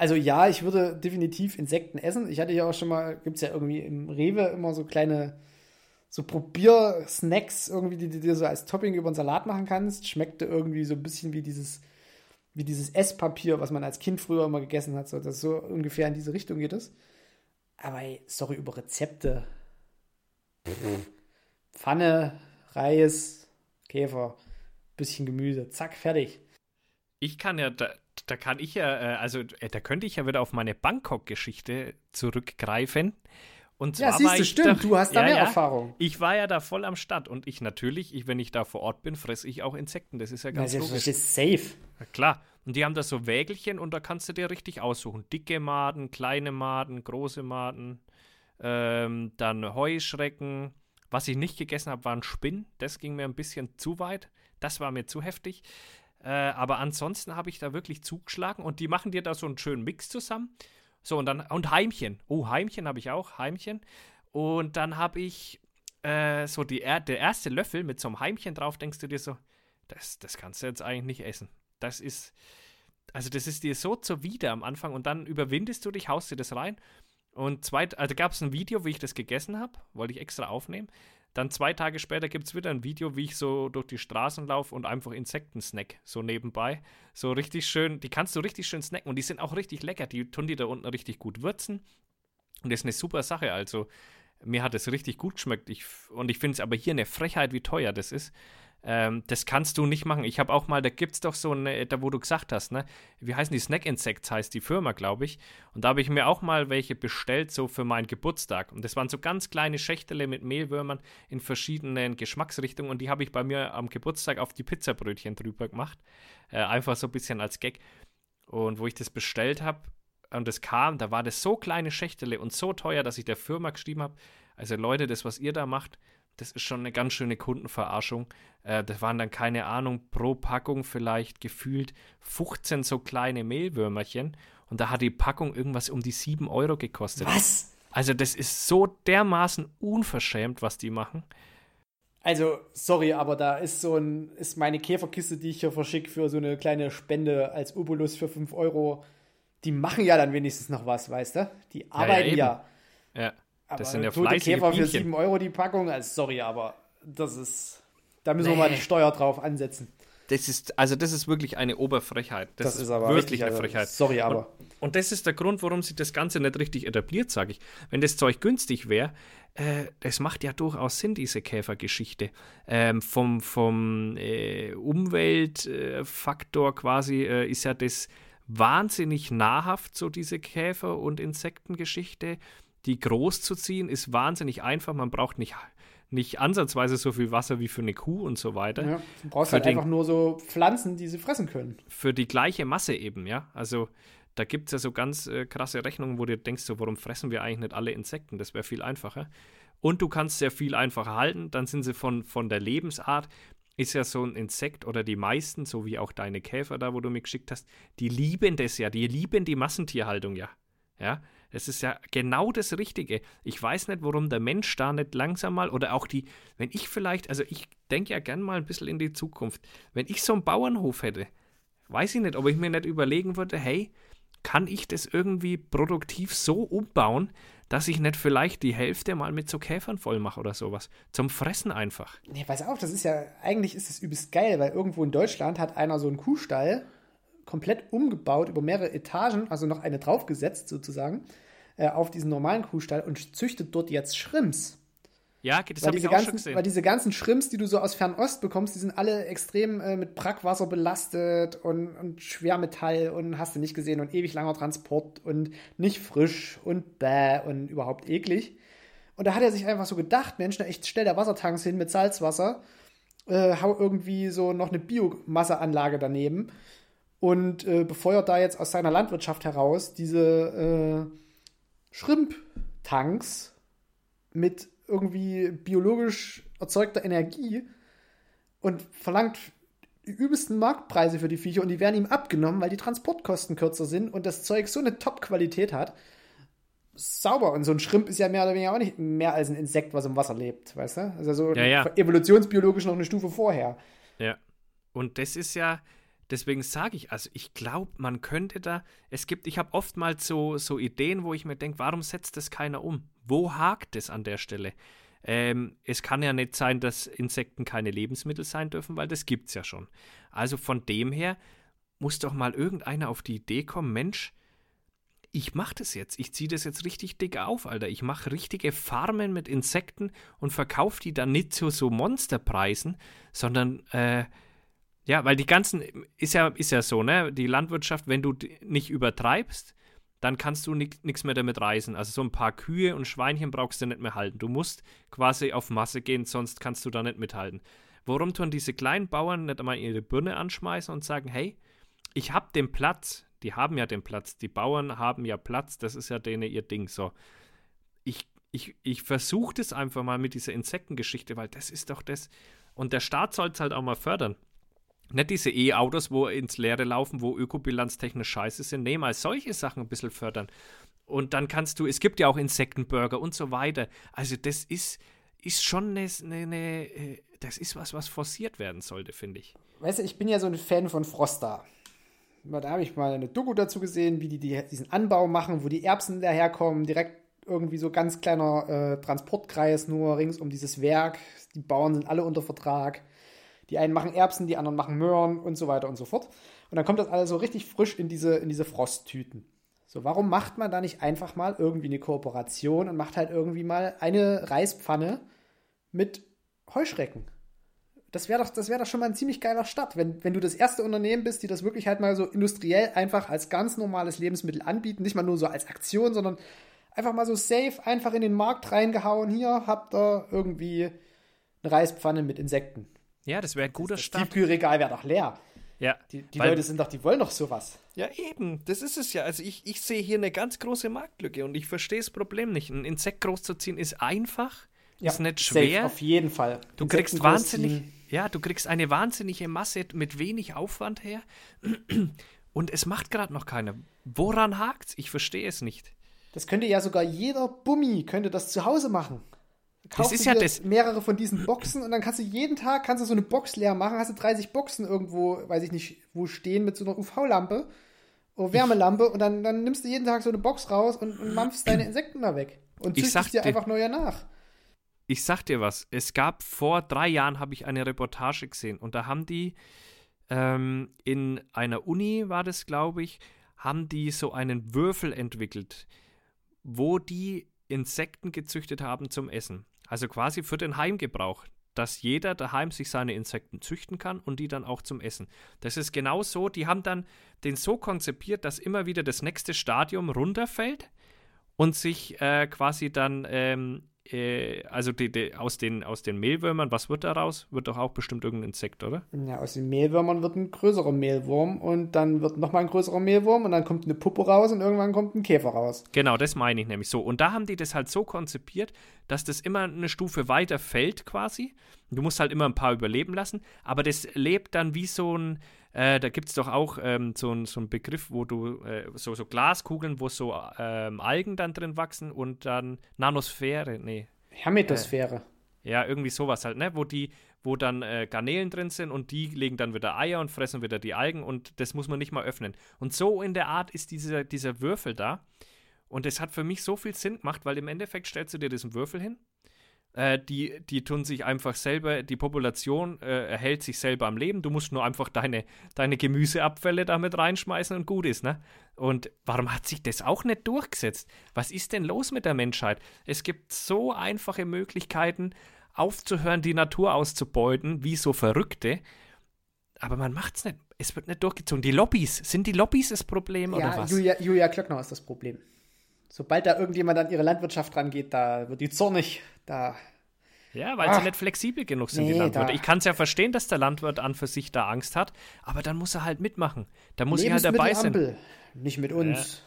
Also ja, ich würde definitiv Insekten essen. Ich hatte ja auch schon mal, gibt es ja irgendwie im Rewe immer so kleine, so Probier-Snacks irgendwie, die du dir so als Topping über den Salat machen kannst. Schmeckte irgendwie so ein bisschen wie dieses, wie dieses Esspapier, was man als Kind früher immer gegessen hat. So, das so ungefähr in diese Richtung geht es. Aber sorry, über Rezepte. Pfanne, Reis, Käfer, bisschen Gemüse, zack, fertig. Ich kann ja, da, da kann ich ja, äh, also äh, da könnte ich ja wieder auf meine Bangkok-Geschichte zurückgreifen. Und zwar Ja, siehst du, stimmt, da, du hast da ja, mehr ja, Erfahrung. Ich war ja da voll am Start und ich natürlich, ich, wenn ich da vor Ort bin, fresse ich auch Insekten. Das ist ja ganz logisch. das ist safe. Ja, klar. Und die haben da so Wägelchen und da kannst du dir richtig aussuchen. Dicke Maden, kleine Maden, große Maden, ähm, dann Heuschrecken. Was ich nicht gegessen habe, waren Spinnen. Das ging mir ein bisschen zu weit. Das war mir zu heftig. Äh, aber ansonsten habe ich da wirklich zugeschlagen und die machen dir da so einen schönen Mix zusammen. So, und dann, und Heimchen. Oh, Heimchen habe ich auch, Heimchen. Und dann habe ich äh, so die, er- der erste Löffel mit so einem Heimchen drauf, denkst du dir so, das, das kannst du jetzt eigentlich nicht essen. Das ist, also das ist dir so zuwider am Anfang und dann überwindest du dich, haust dir das rein. Und zwei, also gab es ein Video, wie ich das gegessen habe, wollte ich extra aufnehmen. Dann zwei Tage später gibt es wieder ein Video, wie ich so durch die Straßen laufe und einfach Insekten snack, so nebenbei. So richtig schön, die kannst du richtig schön snacken und die sind auch richtig lecker. Die tun die da unten richtig gut würzen. Und das ist eine super Sache. Also, mir hat es richtig gut geschmeckt. Ich, und ich finde es aber hier eine Frechheit, wie teuer das ist. Ähm, das kannst du nicht machen. Ich habe auch mal, da gibt es doch so eine, da wo du gesagt hast, ne? Wie heißen die? Snack Insects heißt die Firma, glaube ich. Und da habe ich mir auch mal welche bestellt, so für meinen Geburtstag. Und das waren so ganz kleine Schächtele mit Mehlwürmern in verschiedenen Geschmacksrichtungen. Und die habe ich bei mir am Geburtstag auf die Pizzabrötchen drüber gemacht. Äh, einfach so ein bisschen als Gag. Und wo ich das bestellt habe und es kam, da war das so kleine Schächtele und so teuer, dass ich der Firma geschrieben habe, also Leute, das, was ihr da macht, das ist schon eine ganz schöne Kundenverarschung. Äh, das waren dann, keine Ahnung, pro Packung vielleicht gefühlt 15 so kleine Mehlwürmerchen. Und da hat die Packung irgendwas um die 7 Euro gekostet. Was? Also, das ist so dermaßen unverschämt, was die machen. Also, sorry, aber da ist so ein, ist meine Käferkiste, die ich hier verschicke für so eine kleine Spende als Obolus für 5 Euro. Die machen ja dann wenigstens noch was, weißt du? Die arbeiten ja. Ja, ja. Aber das sind ja fleißige Käfer für Bienchen. 7 Euro die Packung, also sorry, aber das ist. Da müssen wir Nee. mal die Steuer drauf ansetzen. Das ist, also das ist wirklich eine Oberfrechheit. Das, ist, wirklich richtig, eine also, Frechheit. Sorry, aber. Und das ist der Grund, warum sich das Ganze nicht richtig etabliert, sage ich. Wenn das Zeug günstig wäre, äh, das macht ja durchaus Sinn, diese Käfergeschichte. Ähm, vom vom äh, Umweltfaktor quasi äh, ist ja das wahnsinnig nahrhaft, so diese Käfer- und Insektengeschichte. Die groß zu ziehen ist wahnsinnig einfach. Man braucht nicht, nicht ansatzweise so viel Wasser wie für eine Kuh und so weiter Ja, du brauchst Für halt den- einfach nur so Pflanzen, die sie fressen können. für die gleiche Masse eben, ja. Also da gibt es ja so ganz äh, krasse Rechnungen, wo du denkst, so, warum fressen wir eigentlich nicht alle Insekten? Das wäre viel einfacher. Und du kannst sehr viel einfacher halten, dann sind sie von, von der Lebensart, ist ja so ein Insekt oder die meisten, so wie auch deine Käfer da, wo du mir geschickt hast, die lieben das ja, die lieben die Massentierhaltung ja. Ja, das ist ja genau das Richtige. Ich weiß nicht, warum der Mensch da nicht langsam mal oder auch die, wenn ich vielleicht, also ich denke ja gern mal ein bisschen in die Zukunft, wenn ich so einen Bauernhof hätte, weiß ich nicht, ob ich mir nicht überlegen würde, hey, kann ich das irgendwie produktiv so umbauen, dass ich nicht vielleicht die Hälfte mal mit so Käfern voll mache oder sowas. Zum Fressen einfach. Nee, pass auf, das ist ja, eigentlich ist es übelst geil, weil irgendwo in Deutschland hat einer so einen Kuhstall komplett umgebaut über mehrere Etagen, also noch eine draufgesetzt sozusagen, äh, auf diesen normalen Kuhstall und züchtet dort jetzt Schrimps. Ja, das habe ich auch schon ganzen, gesehen. weil diese ganzen Schrimps, die du so aus Fernost bekommst, die sind alle extrem äh, mit Brackwasser belastet und, und Schwermetall und hast du nicht gesehen und ewig langer Transport und nicht frisch und bäh und überhaupt eklig. Und da hat er sich einfach so gedacht, Mensch, na, ich stell da Wassertanks hin mit Salzwasser, äh, hau irgendwie so noch eine Biomasseanlage daneben und äh, befeuert da jetzt aus seiner Landwirtschaft heraus diese äh, Shrimp-Tanks mit irgendwie biologisch erzeugter Energie und verlangt die übelsten Marktpreise für die Viecher und die werden ihm abgenommen, weil die Transportkosten kürzer sind und das Zeug so eine Top-Qualität hat. Sauber. Und so ein Schrimp ist ja mehr oder weniger auch nicht mehr als ein Insekt, was im Wasser lebt, weißt du? Also so Ja, ja. evolutionsbiologisch noch eine Stufe vorher. Ja. Und das ist ja, deswegen sage ich, also ich glaube, man könnte da, es gibt, ich habe oftmals so, so Ideen, wo ich mir denke, warum setzt das keiner um? Wo hakt es an der Stelle? Ähm, es kann ja nicht sein, dass Insekten keine Lebensmittel sein dürfen, weil das gibt es ja schon. Also von dem her muss doch mal irgendeiner auf die Idee kommen, Mensch, ich mache das jetzt. Ich ziehe das jetzt richtig dick auf, Alter. Ich mache richtige Farmen mit Insekten und verkaufe die dann nicht zu so Monsterpreisen, sondern äh, ja, weil die ganzen ist ja ist ja so, ne? Die Landwirtschaft, wenn du nicht übertreibst, dann kannst du nichts mehr damit reisen. Also so ein paar Kühe und Schweinchen brauchst du nicht mehr halten. Du musst quasi auf Masse gehen, sonst kannst du da nicht mithalten. Warum tun diese kleinen Bauern nicht einmal ihre Birne anschmeißen und sagen, hey, ich habe den Platz, die haben ja den Platz, die Bauern haben ja Platz, das ist ja denen ihr Ding so. Ich, ich, ich versuche das einfach mal mit dieser Insektengeschichte, weil das ist doch das. Und der Staat soll es halt auch mal fördern. Nicht diese E-Autos, wo ins Leere laufen, wo ökobilanztechnisch scheiße sind. Nee, mal solche Sachen ein bisschen fördern. Und dann kannst du, es gibt ja auch Insektenburger und so weiter. Also das ist, ist schon eine, eine, äh, das ist was, was forciert werden sollte, finde ich. Weißt du, ich bin ja so ein Fan von Frosta. Da habe ich mal eine Doku dazu gesehen, wie die, die diesen Anbau machen, wo die Erbsen daherkommen, direkt irgendwie so ganz kleiner äh, Transportkreis nur rings um dieses Werk. Die Bauern sind alle unter Vertrag. Die einen machen Erbsen, die anderen machen Möhren und so weiter und so fort. Und dann kommt das alles so richtig frisch in diese, in diese Frosttüten. So, warum macht man da nicht einfach mal irgendwie eine Kooperation und macht halt irgendwie mal eine Reispfanne mit Heuschrecken? Das wäre doch, das doch schon mal ein ziemlich geiler Start, wenn, wenn du das erste Unternehmen bist, die das wirklich halt mal so industriell einfach als ganz normales Lebensmittel anbieten, nicht mal nur so als Aktion, sondern einfach mal so safe, einfach in den Markt reingehauen. Hier habt ihr irgendwie eine Reispfanne mit Insekten. Ja, das wäre ein guter das Start. Tiefkühlregal wäre doch leer. Ja, Die, die Leute sind doch, die wollen doch sowas. Ja, eben. Das ist es ja. Also ich, ich sehe hier eine ganz große Marktlücke und ich verstehe das Problem nicht. Ein Insekt großzuziehen ist einfach. Ja, ist nicht safe, schwer. auf jeden Fall. Du Insekten kriegst wahnsinnig, ja, du kriegst eine wahnsinnige Masse mit wenig Aufwand her. Und es macht gerade noch keiner. Woran hakt's? Ich verstehe es nicht. Das könnte ja sogar jeder Bummi könnte das zu Hause machen. Kaufst ist du ja dir das- mehrere von diesen Boxen und dann kannst du jeden Tag kannst du so eine Box leer machen, hast du 30 Boxen irgendwo, weiß ich nicht, wo stehen mit so einer UV-Lampe oder Wärmelampe und dann, dann nimmst du jeden Tag so eine Box raus und, und mampfst deine Insekten da weg. Und Ich züchtest sag dir dir- einfach neue nach. Ich sag dir was, es gab vor drei Jahren, habe ich eine Reportage gesehen und da haben die ähm, in einer Uni, war das glaube ich, haben die so einen Würfel entwickelt, wo die Insekten gezüchtet haben zum Essen. Also quasi für den Heimgebrauch, dass jeder daheim sich seine Insekten züchten kann und die dann auch zum Essen. Das ist genau so, die haben dann den so konzipiert, dass immer wieder das nächste Stadium runterfällt und sich äh, quasi dann, ähm, äh, also die, die, aus, den, aus den Mehlwürmern, was wird daraus? Wird doch auch bestimmt irgendein Insekt, oder? Ja, aus den Mehlwürmern wird ein größerer Mehlwurm und dann wird nochmal ein größerer Mehlwurm und dann kommt eine Puppe raus und irgendwann kommt ein Käfer raus. Genau, das meine ich nämlich so. Und da haben die das halt so konzipiert, dass das immer eine Stufe weiter fällt quasi. Du musst halt immer ein paar überleben lassen, aber das lebt dann wie so ein, äh, da gibt es doch auch ähm, so, so einen Begriff, wo du, äh, so, so Glaskugeln, wo so ähm, Algen dann drin wachsen und dann Nanosphäre, nee, Hermetosphäre. Ja, irgendwie sowas halt, ne? Wo die, wo dann äh, Garnelen drin sind und die legen dann wieder Eier und fressen wieder die Algen und das muss man nicht mal öffnen. Und so in der Art ist dieser, dieser Würfel da. Und es hat für mich so viel Sinn gemacht, weil im Endeffekt stellst du dir diesen Würfel hin. Äh, die, die tun sich einfach selber, die Population äh, erhält sich selber am Leben. Du musst nur einfach deine, deine Gemüseabfälle damit reinschmeißen und gut ist, ne? Und warum hat sich das auch nicht durchgesetzt? Was ist denn los mit der Menschheit? Es gibt so einfache Möglichkeiten, aufzuhören, die Natur auszubeuten, wie so Verrückte. Aber man macht's nicht. Es wird nicht durchgezogen. Die Lobbys, sind die Lobbys das Problem oder Ja, was? Julia, Julia Klöckner ist das Problem. Sobald da irgendjemand an ihre Landwirtschaft rangeht, da wird die zornig. Da Ja, weil Ach. sie nicht flexibel genug sind, die Nee, Landwirte. da- Ich kann es ja verstehen, dass der Landwirt an für sich da Angst hat, aber dann muss er halt mitmachen. Da muss ich halt dabei sein. Nicht mit uns.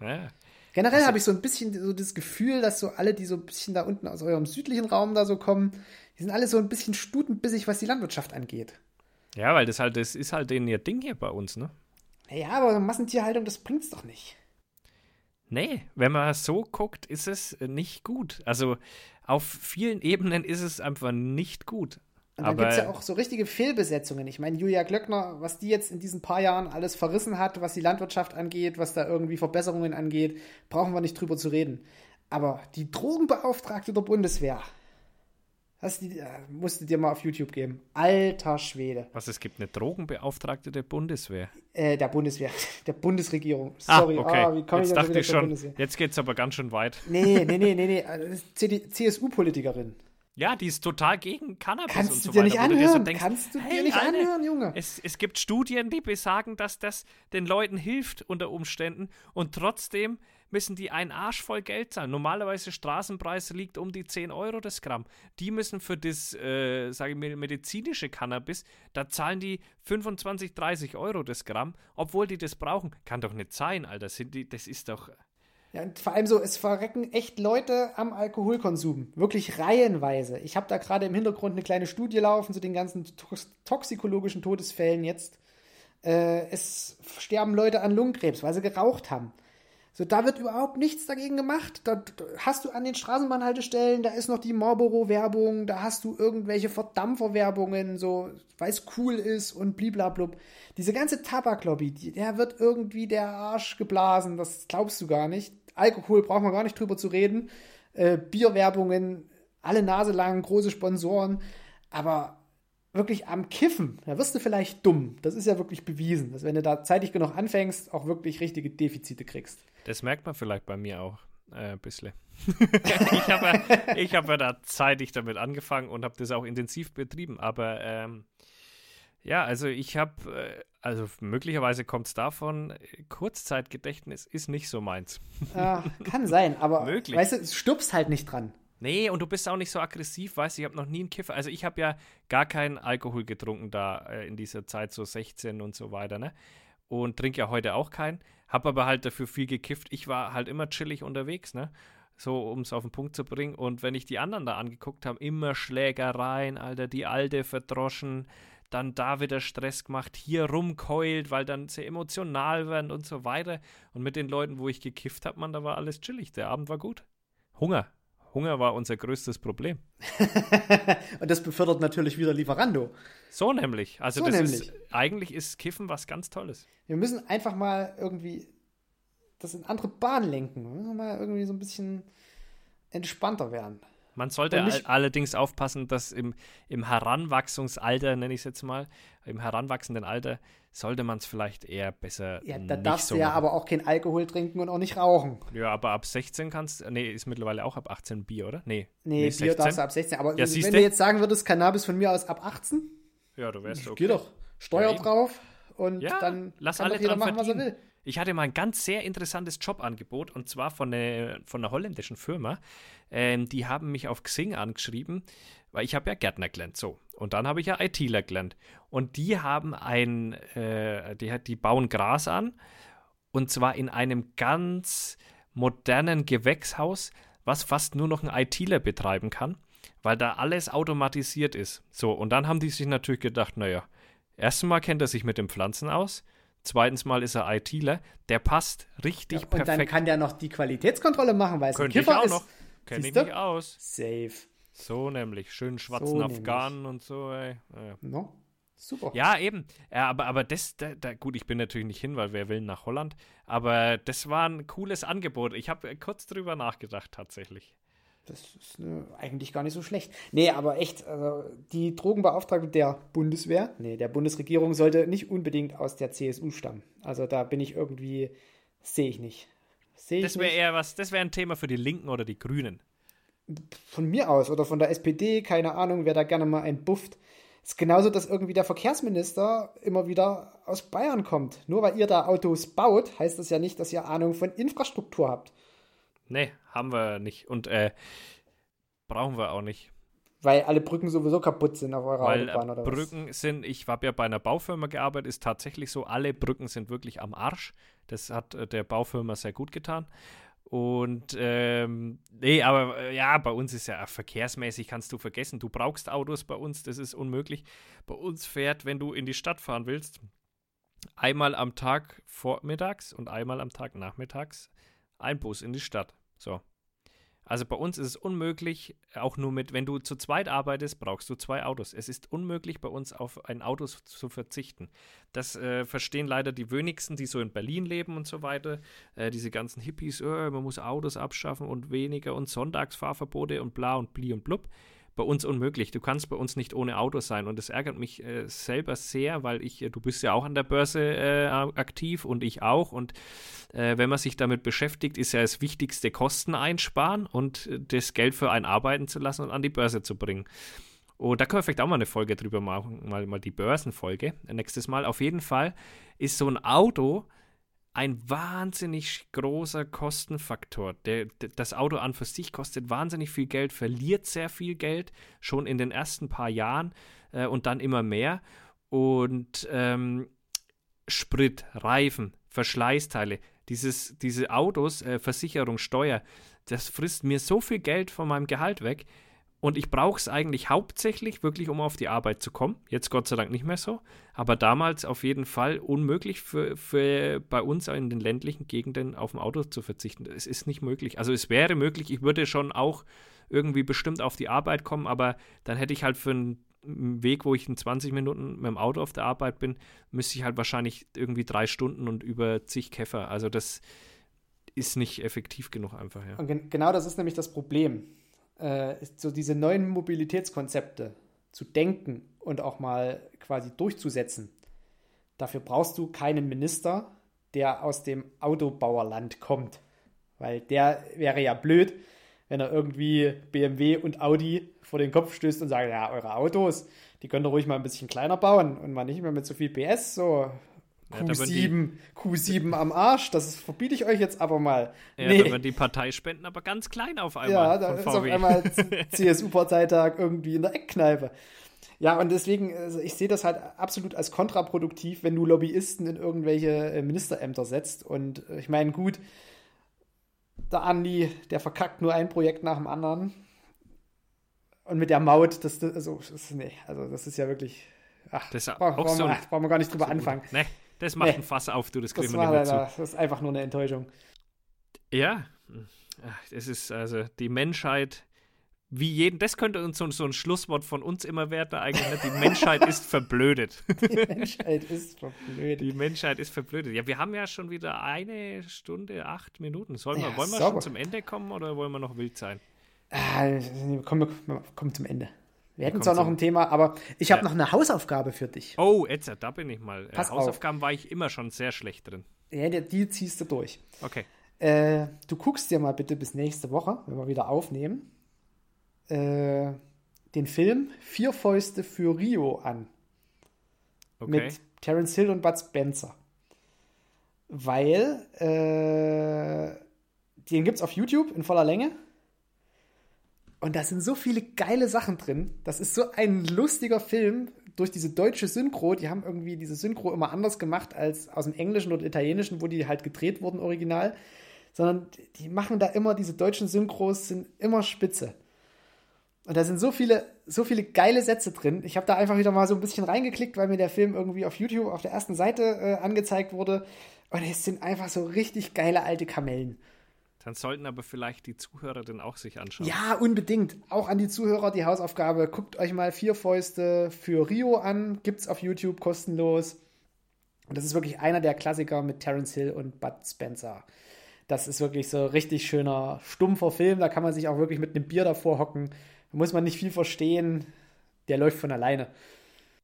Ja. Generell habe ich so ein bisschen so das Gefühl, dass so alle, die so ein bisschen da unten aus eurem südlichen Raum da so kommen, die sind alle so ein bisschen stutenbissig, was die Landwirtschaft angeht. ja, weil das halt, das ist halt den ihr Ding hier bei uns, ne? Naja, aber Massentierhaltung, das bringt's doch nicht. Nee, wenn man so guckt, ist es nicht gut. Also auf vielen Ebenen ist es einfach nicht gut. Und dann gibt es ja auch so richtige Fehlbesetzungen. Ich meine, Julia Glöckner, was die jetzt in diesen paar Jahren alles verrissen hat, was die Landwirtschaft angeht, was da irgendwie Verbesserungen angeht, brauchen wir nicht drüber zu reden. Aber die Drogenbeauftragte der Bundeswehr, das die, äh, musst du dir mal auf YouTube geben. Alter Schwede. was, es gibt eine Drogenbeauftragte der Bundeswehr. Äh, der Bundeswehr, der Bundesregierung. Ah, Sorry, okay. ah, wie komme ich jetzt da dachte ich schon, jetzt geht's aber ganz schön weit. Nee, nee, nee, nee, nee. CD CSU-Politikerin. Ja, die ist total gegen Cannabis Kannst und du so dir weiter. nicht du dir so anhören? denkst, Kannst du dir hey, nicht Alter, anhören, Junge? Es, es gibt Studien, die besagen, dass das den Leuten hilft unter Umständen und trotzdem müssen die einen Arsch voll Geld zahlen. Normalerweise Straßenpreis liegt um die 10 Euro das Gramm. Die müssen für das, äh, sage ich mal, medizinische Cannabis, da zahlen die 25, 30 Euro das Gramm, obwohl die das brauchen. Kann doch nicht sein, Alter. Die, das ist doch. Ja, und vor allem so, es verrecken echt Leute am Alkoholkonsum. Wirklich reihenweise. Ich habe da gerade im Hintergrund eine kleine Studie laufen zu den ganzen tox toxikologischen Todesfällen jetzt. Äh, es sterben Leute an Lungenkrebs, weil sie geraucht haben. So, da wird überhaupt nichts dagegen gemacht. Da, da hast du an den Straßenbahnhaltestellen, da ist noch die Marlboro-Werbung, da hast du irgendwelche Verdampfer-Werbungen, so, weil es cool ist und bliblablub. Diese ganze Tabaklobby, der wird irgendwie der Arsch geblasen, das glaubst du gar nicht. Alkohol brauchen wir gar nicht drüber zu reden. Äh, Bierwerbungen, alle Nase lang, große Sponsoren, aber wirklich am Kiffen, da wirst du vielleicht dumm. Das ist ja wirklich bewiesen, dass wenn du da zeitig genug anfängst, auch wirklich richtige Defizite kriegst. Das merkt man vielleicht bei mir auch äh, ein bisschen. ich habe ja, ich hab ja da zeitig damit angefangen und habe das auch intensiv betrieben. Aber ähm, ja, also ich habe, äh, also möglicherweise kommt es davon, Kurzzeitgedächtnis ist nicht so meins. Ja, kann sein, aber Möglich. weißt du, du stirbst halt nicht dran. Nee, und du bist auch nicht so aggressiv, weißt du, ich habe noch nie einen Kiffer. Also ich habe ja gar keinen Alkohol getrunken da äh, in dieser Zeit, so 16 und so weiter, ne? Und trinke ja heute auch keinen. Habe aber halt dafür viel gekifft. Ich war halt immer chillig unterwegs, ne? so um es auf den Punkt zu bringen. Und wenn ich die anderen da angeguckt habe, immer Schlägereien, Alter, die Alte verdroschen, dann da wieder Stress gemacht, hier rumkeult, weil dann sehr emotional werden und so weiter. Und mit den Leuten, wo ich gekifft habe, man, da war alles chillig. Der Abend war gut. Hunger. Hunger war unser größtes Problem. und das befördert natürlich wieder Lieferando. So nämlich. Also so das nämlich. ist eigentlich ist Kiffen was ganz Tolles. Wir müssen einfach mal irgendwie das in andere Bahnen lenken. Wir müssen mal irgendwie so ein bisschen entspannter werden. Man sollte all, allerdings aufpassen, dass im, im Heranwachsungsalter, nenne ich es jetzt mal, im heranwachsenden Alter, sollte man es vielleicht eher besser. Ja, da nicht darfst so du ja machen. aber auch kein Alkohol trinken und auch nicht rauchen. Ja, aber ab 16 kannst Nee, ist mittlerweile auch ab 18 Bier, oder? Nee. Nee, Bier darfst du ab 16. Aber Ja, wenn du jetzt sagen würdest, Cannabis von mir aus ab 18, Ja, du wärst okay. geh doch. Steuer Ja, drauf und dann lass kann alle jeder machen, was er verdienen. will. Ich hatte mal ein ganz sehr interessantes Jobangebot und zwar von, einer- von einer holländischen Firma. Ähm, die haben mich auf Xing angeschrieben, weil ich habe ja Gärtner gelernt, so. Und dann habe ich ja ITler gelernt. Und die haben ein, äh, die, die bauen Gras an und zwar in einem ganz modernen Gewächshaus, was fast nur noch ein ITler betreiben kann, weil da alles automatisiert ist. So, und dann haben die sich natürlich gedacht, naja, erstens mal kennt er sich mit den Pflanzen aus, zweitens mal ist er ITler, der passt richtig Ja, und perfekt. dann kann der noch die Qualitätskontrolle machen, weil es ein Könnte ich Kiffer auch ist. noch. Kenne ich mich aus. Safe. So nämlich, schön schwarzen So. Afghanen und so, ey. Ja. No? Super. Ja, eben. Ja, aber, aber das, da, da, gut, ich bin natürlich nicht hin, weil wer will nach Holland. Aber das war ein cooles Angebot. Ich habe kurz drüber nachgedacht, tatsächlich. Das ist ne, eigentlich gar nicht so schlecht. Nee, aber echt, also die Drogenbeauftragte der Bundeswehr, nee, der Bundesregierung sollte nicht unbedingt aus der CSU stammen. Also da bin ich irgendwie, sehe ich nicht. Sehe ich Das wäre eher was, das wäre ein Thema für die Linken oder die Grünen. Von mir aus oder von der SPD, keine Ahnung, wer da gerne mal einen bufft. Ist genauso, dass irgendwie der Verkehrsminister immer wieder aus Bayern kommt. Nur weil ihr da Autos baut, heißt das ja nicht, dass ihr Ahnung von Infrastruktur habt. Nee, haben wir nicht. Und äh, brauchen wir auch nicht. Weil alle Brücken sowieso kaputt sind auf eurer Weil Autobahn äh, oder was. Brücken sind, ich habe ja bei einer Baufirma gearbeitet, ist tatsächlich so, alle Brücken sind wirklich am Arsch. Das hat äh, der Baufirma sehr gut getan. Und ähm, nee, aber äh, ja, bei uns ist ja verkehrsmäßig, kannst du vergessen. Du brauchst Autos bei uns, das ist unmöglich. Bei uns fährt, wenn du in die Stadt fahren willst, einmal am Tag vormittags und einmal am Tag nachmittags ein Bus in die Stadt. So. Also bei uns ist es unmöglich, auch nur mit, wenn du zu zweit arbeitest, brauchst du zwei Autos. Es ist unmöglich bei uns auf ein Auto zu verzichten. Das äh, verstehen leider die wenigsten, die so in Berlin leben und so weiter. Äh, diese ganzen Hippies, äh, man muss Autos abschaffen und weniger und Sonntagsfahrverbote und bla und bli und blub. Bei uns unmöglich. Du kannst bei uns nicht ohne Auto sein. Und das ärgert mich äh, selber sehr, weil ich, äh, du bist ja auch an der Börse äh, aktiv und ich auch. Und äh, wenn man sich damit beschäftigt, ist ja das Wichtigste Kosten einsparen und äh, das Geld für einen arbeiten zu lassen und an die Börse zu bringen. Und da können wir vielleicht auch mal eine Folge drüber machen, mal, mal die Börsenfolge äh, nächstes Mal. Auf jeden Fall ist so ein Auto ein wahnsinnig großer Kostenfaktor. Der, das Auto an für sich kostet wahnsinnig viel Geld, verliert sehr viel Geld, schon in den ersten paar Jahren äh, und dann immer mehr. Und ähm, Sprit, Reifen, Verschleißteile, dieses, diese Autos, äh, Versicherung, Steuer, das frisst mir so viel Geld von meinem Gehalt weg. Und ich brauche es eigentlich hauptsächlich wirklich, um auf die Arbeit zu kommen. Jetzt Gott sei Dank nicht mehr so. Aber damals auf jeden Fall unmöglich für, für bei uns in den ländlichen Gegenden auf ein Auto zu verzichten. Es ist nicht möglich. Also es wäre möglich, ich würde schon auch irgendwie bestimmt auf die Arbeit kommen, aber dann hätte ich halt für einen Weg, wo ich in 20 Minuten mit dem Auto auf der Arbeit bin, müsste ich halt wahrscheinlich irgendwie drei Stunden und über zig Käfer. Also das ist nicht effektiv genug einfach, ja. Und gen genau das ist nämlich das Problem. Äh, so diese neuen Mobilitätskonzepte zu denken und auch mal quasi durchzusetzen. Dafür brauchst du keinen Minister, der aus dem Autobauerland kommt. Weil der wäre ja blöd, wenn er irgendwie BMW und Audi vor den Kopf stößt und sagt, ja, eure Autos, die könnt ihr ruhig mal ein bisschen kleiner bauen und mal nicht mehr mit so viel PS, so Ja, da würden die- Q7, Q7 am Arsch, das verbiete ich euch jetzt aber mal. Ja, Nee. da werden die Parteispenden aber ganz klein auf einmal. Ja, da ist auf einmal CSU-Parteitag irgendwie in der Eckkneipe. Ja, und deswegen, also ich sehe das halt absolut als kontraproduktiv, wenn du Lobbyisten in irgendwelche äh, Ministerämter setzt. Und äh, ich meine, gut, der Andi, der verkackt nur ein Projekt nach dem anderen. Und mit der Maut, das, das, also, das, nee, also das ist ja wirklich. Ach, Das ist brauchen, auch brauchen, so wir, ein- brauchen wir gar nicht drüber anfangen. Ne, das macht Nee. ein Fass auf, du, das kriegen Das, wir nicht mehr zu. das ist einfach nur eine Enttäuschung. Ja, es ist also die Menschheit, wie jeden, das könnte uns so, so ein Schlusswort von uns immer werden eigentlich, ne? die Menschheit ist verblödet. Die Menschheit ist verblödet. Die Menschheit ist verblödet. Ja, wir haben ja schon wieder eine Stunde, acht Minuten. Sollen wir, Ja, wollen wir sauber. schon zum Ende kommen oder wollen wir noch wild sein? Ah, komm, wir kommen zum Ende. Wir hätten zwar noch ein Thema, aber ich habe Ja. noch eine Hausaufgabe für dich. Oh, jetzt, da bin ich mal. Äh, Pass auf. Hausaufgaben war ich immer schon sehr schlecht drin. Ja, die, die ziehst du durch. Okay. Äh, du guckst dir mal bitte bis nächste Woche, wenn wir wieder aufnehmen, äh, den Film Vier Fäuste für Rio an. Okay. Mit Terence Hill und Bud Spencer. Weil äh, den gibt es auf YouTube in voller Länge. Und da sind so viele geile Sachen drin. Das ist so ein lustiger Film durch diese deutsche Synchro. Die haben irgendwie diese Synchro immer anders gemacht als aus dem Englischen oder Italienischen, wo die halt gedreht wurden original. Sondern die machen da immer, diese deutschen Synchros sind immer spitze. Und da sind so viele, so viele geile Sätze drin. Ich habe da einfach wieder mal so ein bisschen reingeklickt, weil mir der Film irgendwie auf YouTube auf der ersten Seite äh, angezeigt wurde. Und es sind einfach so richtig geile alte Kamellen. Dann sollten aber vielleicht die Zuhörer den auch sich anschauen. Ja, unbedingt. Auch an die Zuhörer die Hausaufgabe. Guckt euch mal Vier Fäuste für Rio an. Gibt's auf YouTube kostenlos. Und das ist wirklich einer der Klassiker mit Terence Hill und Bud Spencer. Das ist wirklich so richtig schöner, stumpfer Film. Da kann man sich auch wirklich mit einem Bier davor hocken. Da muss man nicht viel verstehen. Der läuft von alleine.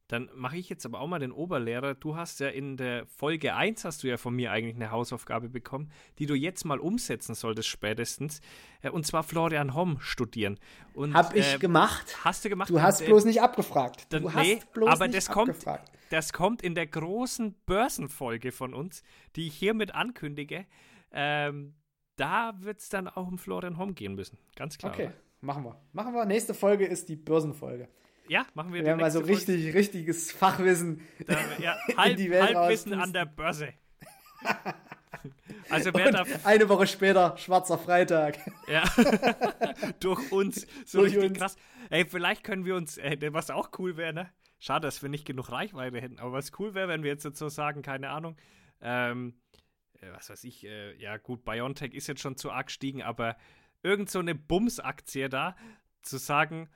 Dann mache ich jetzt aber auch mal den Oberlehrer. Du hast ja in der Folge 1 hast du ja von mir eigentlich eine Hausaufgabe bekommen, die du jetzt mal umsetzen solltest spätestens. Äh, Und zwar Florian Homm studieren. Und, Hab ich äh, gemacht. Hast du gemacht? Du hast Und, äh, bloß nicht abgefragt. dann, Du hast nee, bloß aber nicht das kommt, abgefragt. das kommt in der großen Börsenfolge von uns, die ich hiermit ankündige. Ähm, da wird es dann auch um Florian Homm gehen müssen. Ganz klar. Okay, oder? machen wir. Machen wir. Nächste Folge ist die Börsenfolge. Ja, machen wir Wir die werden mal so nächste Folge. richtig, richtiges Fachwissen. Da, ja, Halb, die Welt Halbwissen an der Börse. Also wer da eine Woche später, schwarzer Freitag. ja, durch uns so Durch richtig uns. krass. Ey, vielleicht können wir uns, äh, was auch cool wäre, ne? Schade, dass wir nicht genug Reichweite hätten, aber was cool wäre, wenn wir jetzt so sagen, keine Ahnung, ähm, äh, was weiß ich, äh, ja gut, BioNTech ist jetzt schon zu arg gestiegen, aber irgend so eine Bums-Aktie da, zu sagen,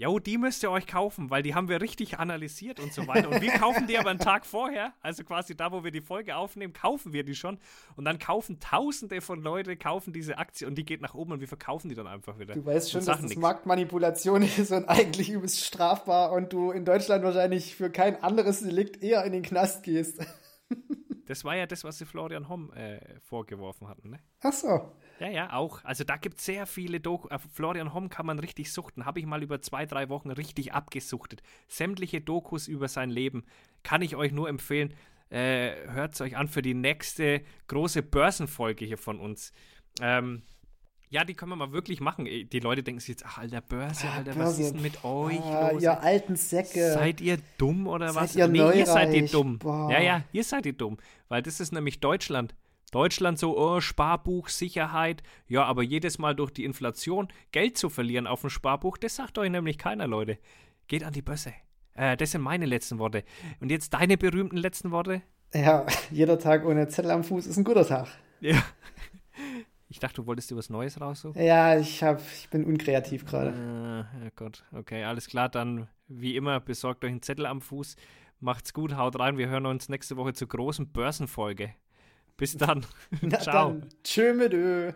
Jo, die müsst ihr euch kaufen, weil die haben wir richtig analysiert und so weiter. Und wir kaufen die aber einen Tag vorher, also quasi da, wo wir die Folge aufnehmen, kaufen wir die schon. Und dann kaufen Tausende von Leute, kaufen diese Aktie und die geht nach oben und wir verkaufen die dann einfach wieder. Du weißt schon, dass das nix. Marktmanipulation ist und eigentlich übelst strafbar und du in Deutschland wahrscheinlich für kein anderes Delikt eher in den Knast gehst. Das war ja das, was sie Florian Homm äh, vorgeworfen hatten, ne? Ach so. Ja, ja, auch. Also da gibt es sehr viele Doku. Äh, Florian Homm kann man richtig suchten. Habe ich mal über zwei, drei Wochen richtig abgesuchtet. Sämtliche Dokus über sein Leben kann ich euch nur empfehlen. Äh, Hört es euch an für die nächste große Börsenfolge hier von uns. Ähm, ja, die können wir mal wirklich machen. Äh, Die Leute denken sich jetzt, ach, alter Börse, Ah, Alter, was ist denn mit euch Ah, los? ihr alten Säcke. Seid ihr dumm oder Seid was? ihr nee, ihr seid die neureich. dumm. Boah. Ja, ja, ihr seid die dumm. Weil das ist nämlich Deutschland. Deutschland so, oh, Sparbuch, Sicherheit. Ja, aber jedes Mal durch die Inflation Geld zu verlieren auf dem Sparbuch, das sagt euch nämlich keiner, Leute. Geht an die Börse. Äh, das sind meine letzten Worte. Und jetzt deine berühmten letzten Worte? Ja, jeder Tag ohne Zettel am Fuß ist ein guter Tag. Ja. Ich dachte, du wolltest dir was Neues raussuchen. Ja, ich, hab, ich bin unkreativ gerade. Äh, ja Gott, okay, alles klar. Dann, wie immer, besorgt euch einen Zettel am Fuß. Macht's gut, haut rein. Wir hören uns nächste Woche zur großen Börsenfolge. Bis dann. Na Ciao. dann, tschö mit Ö.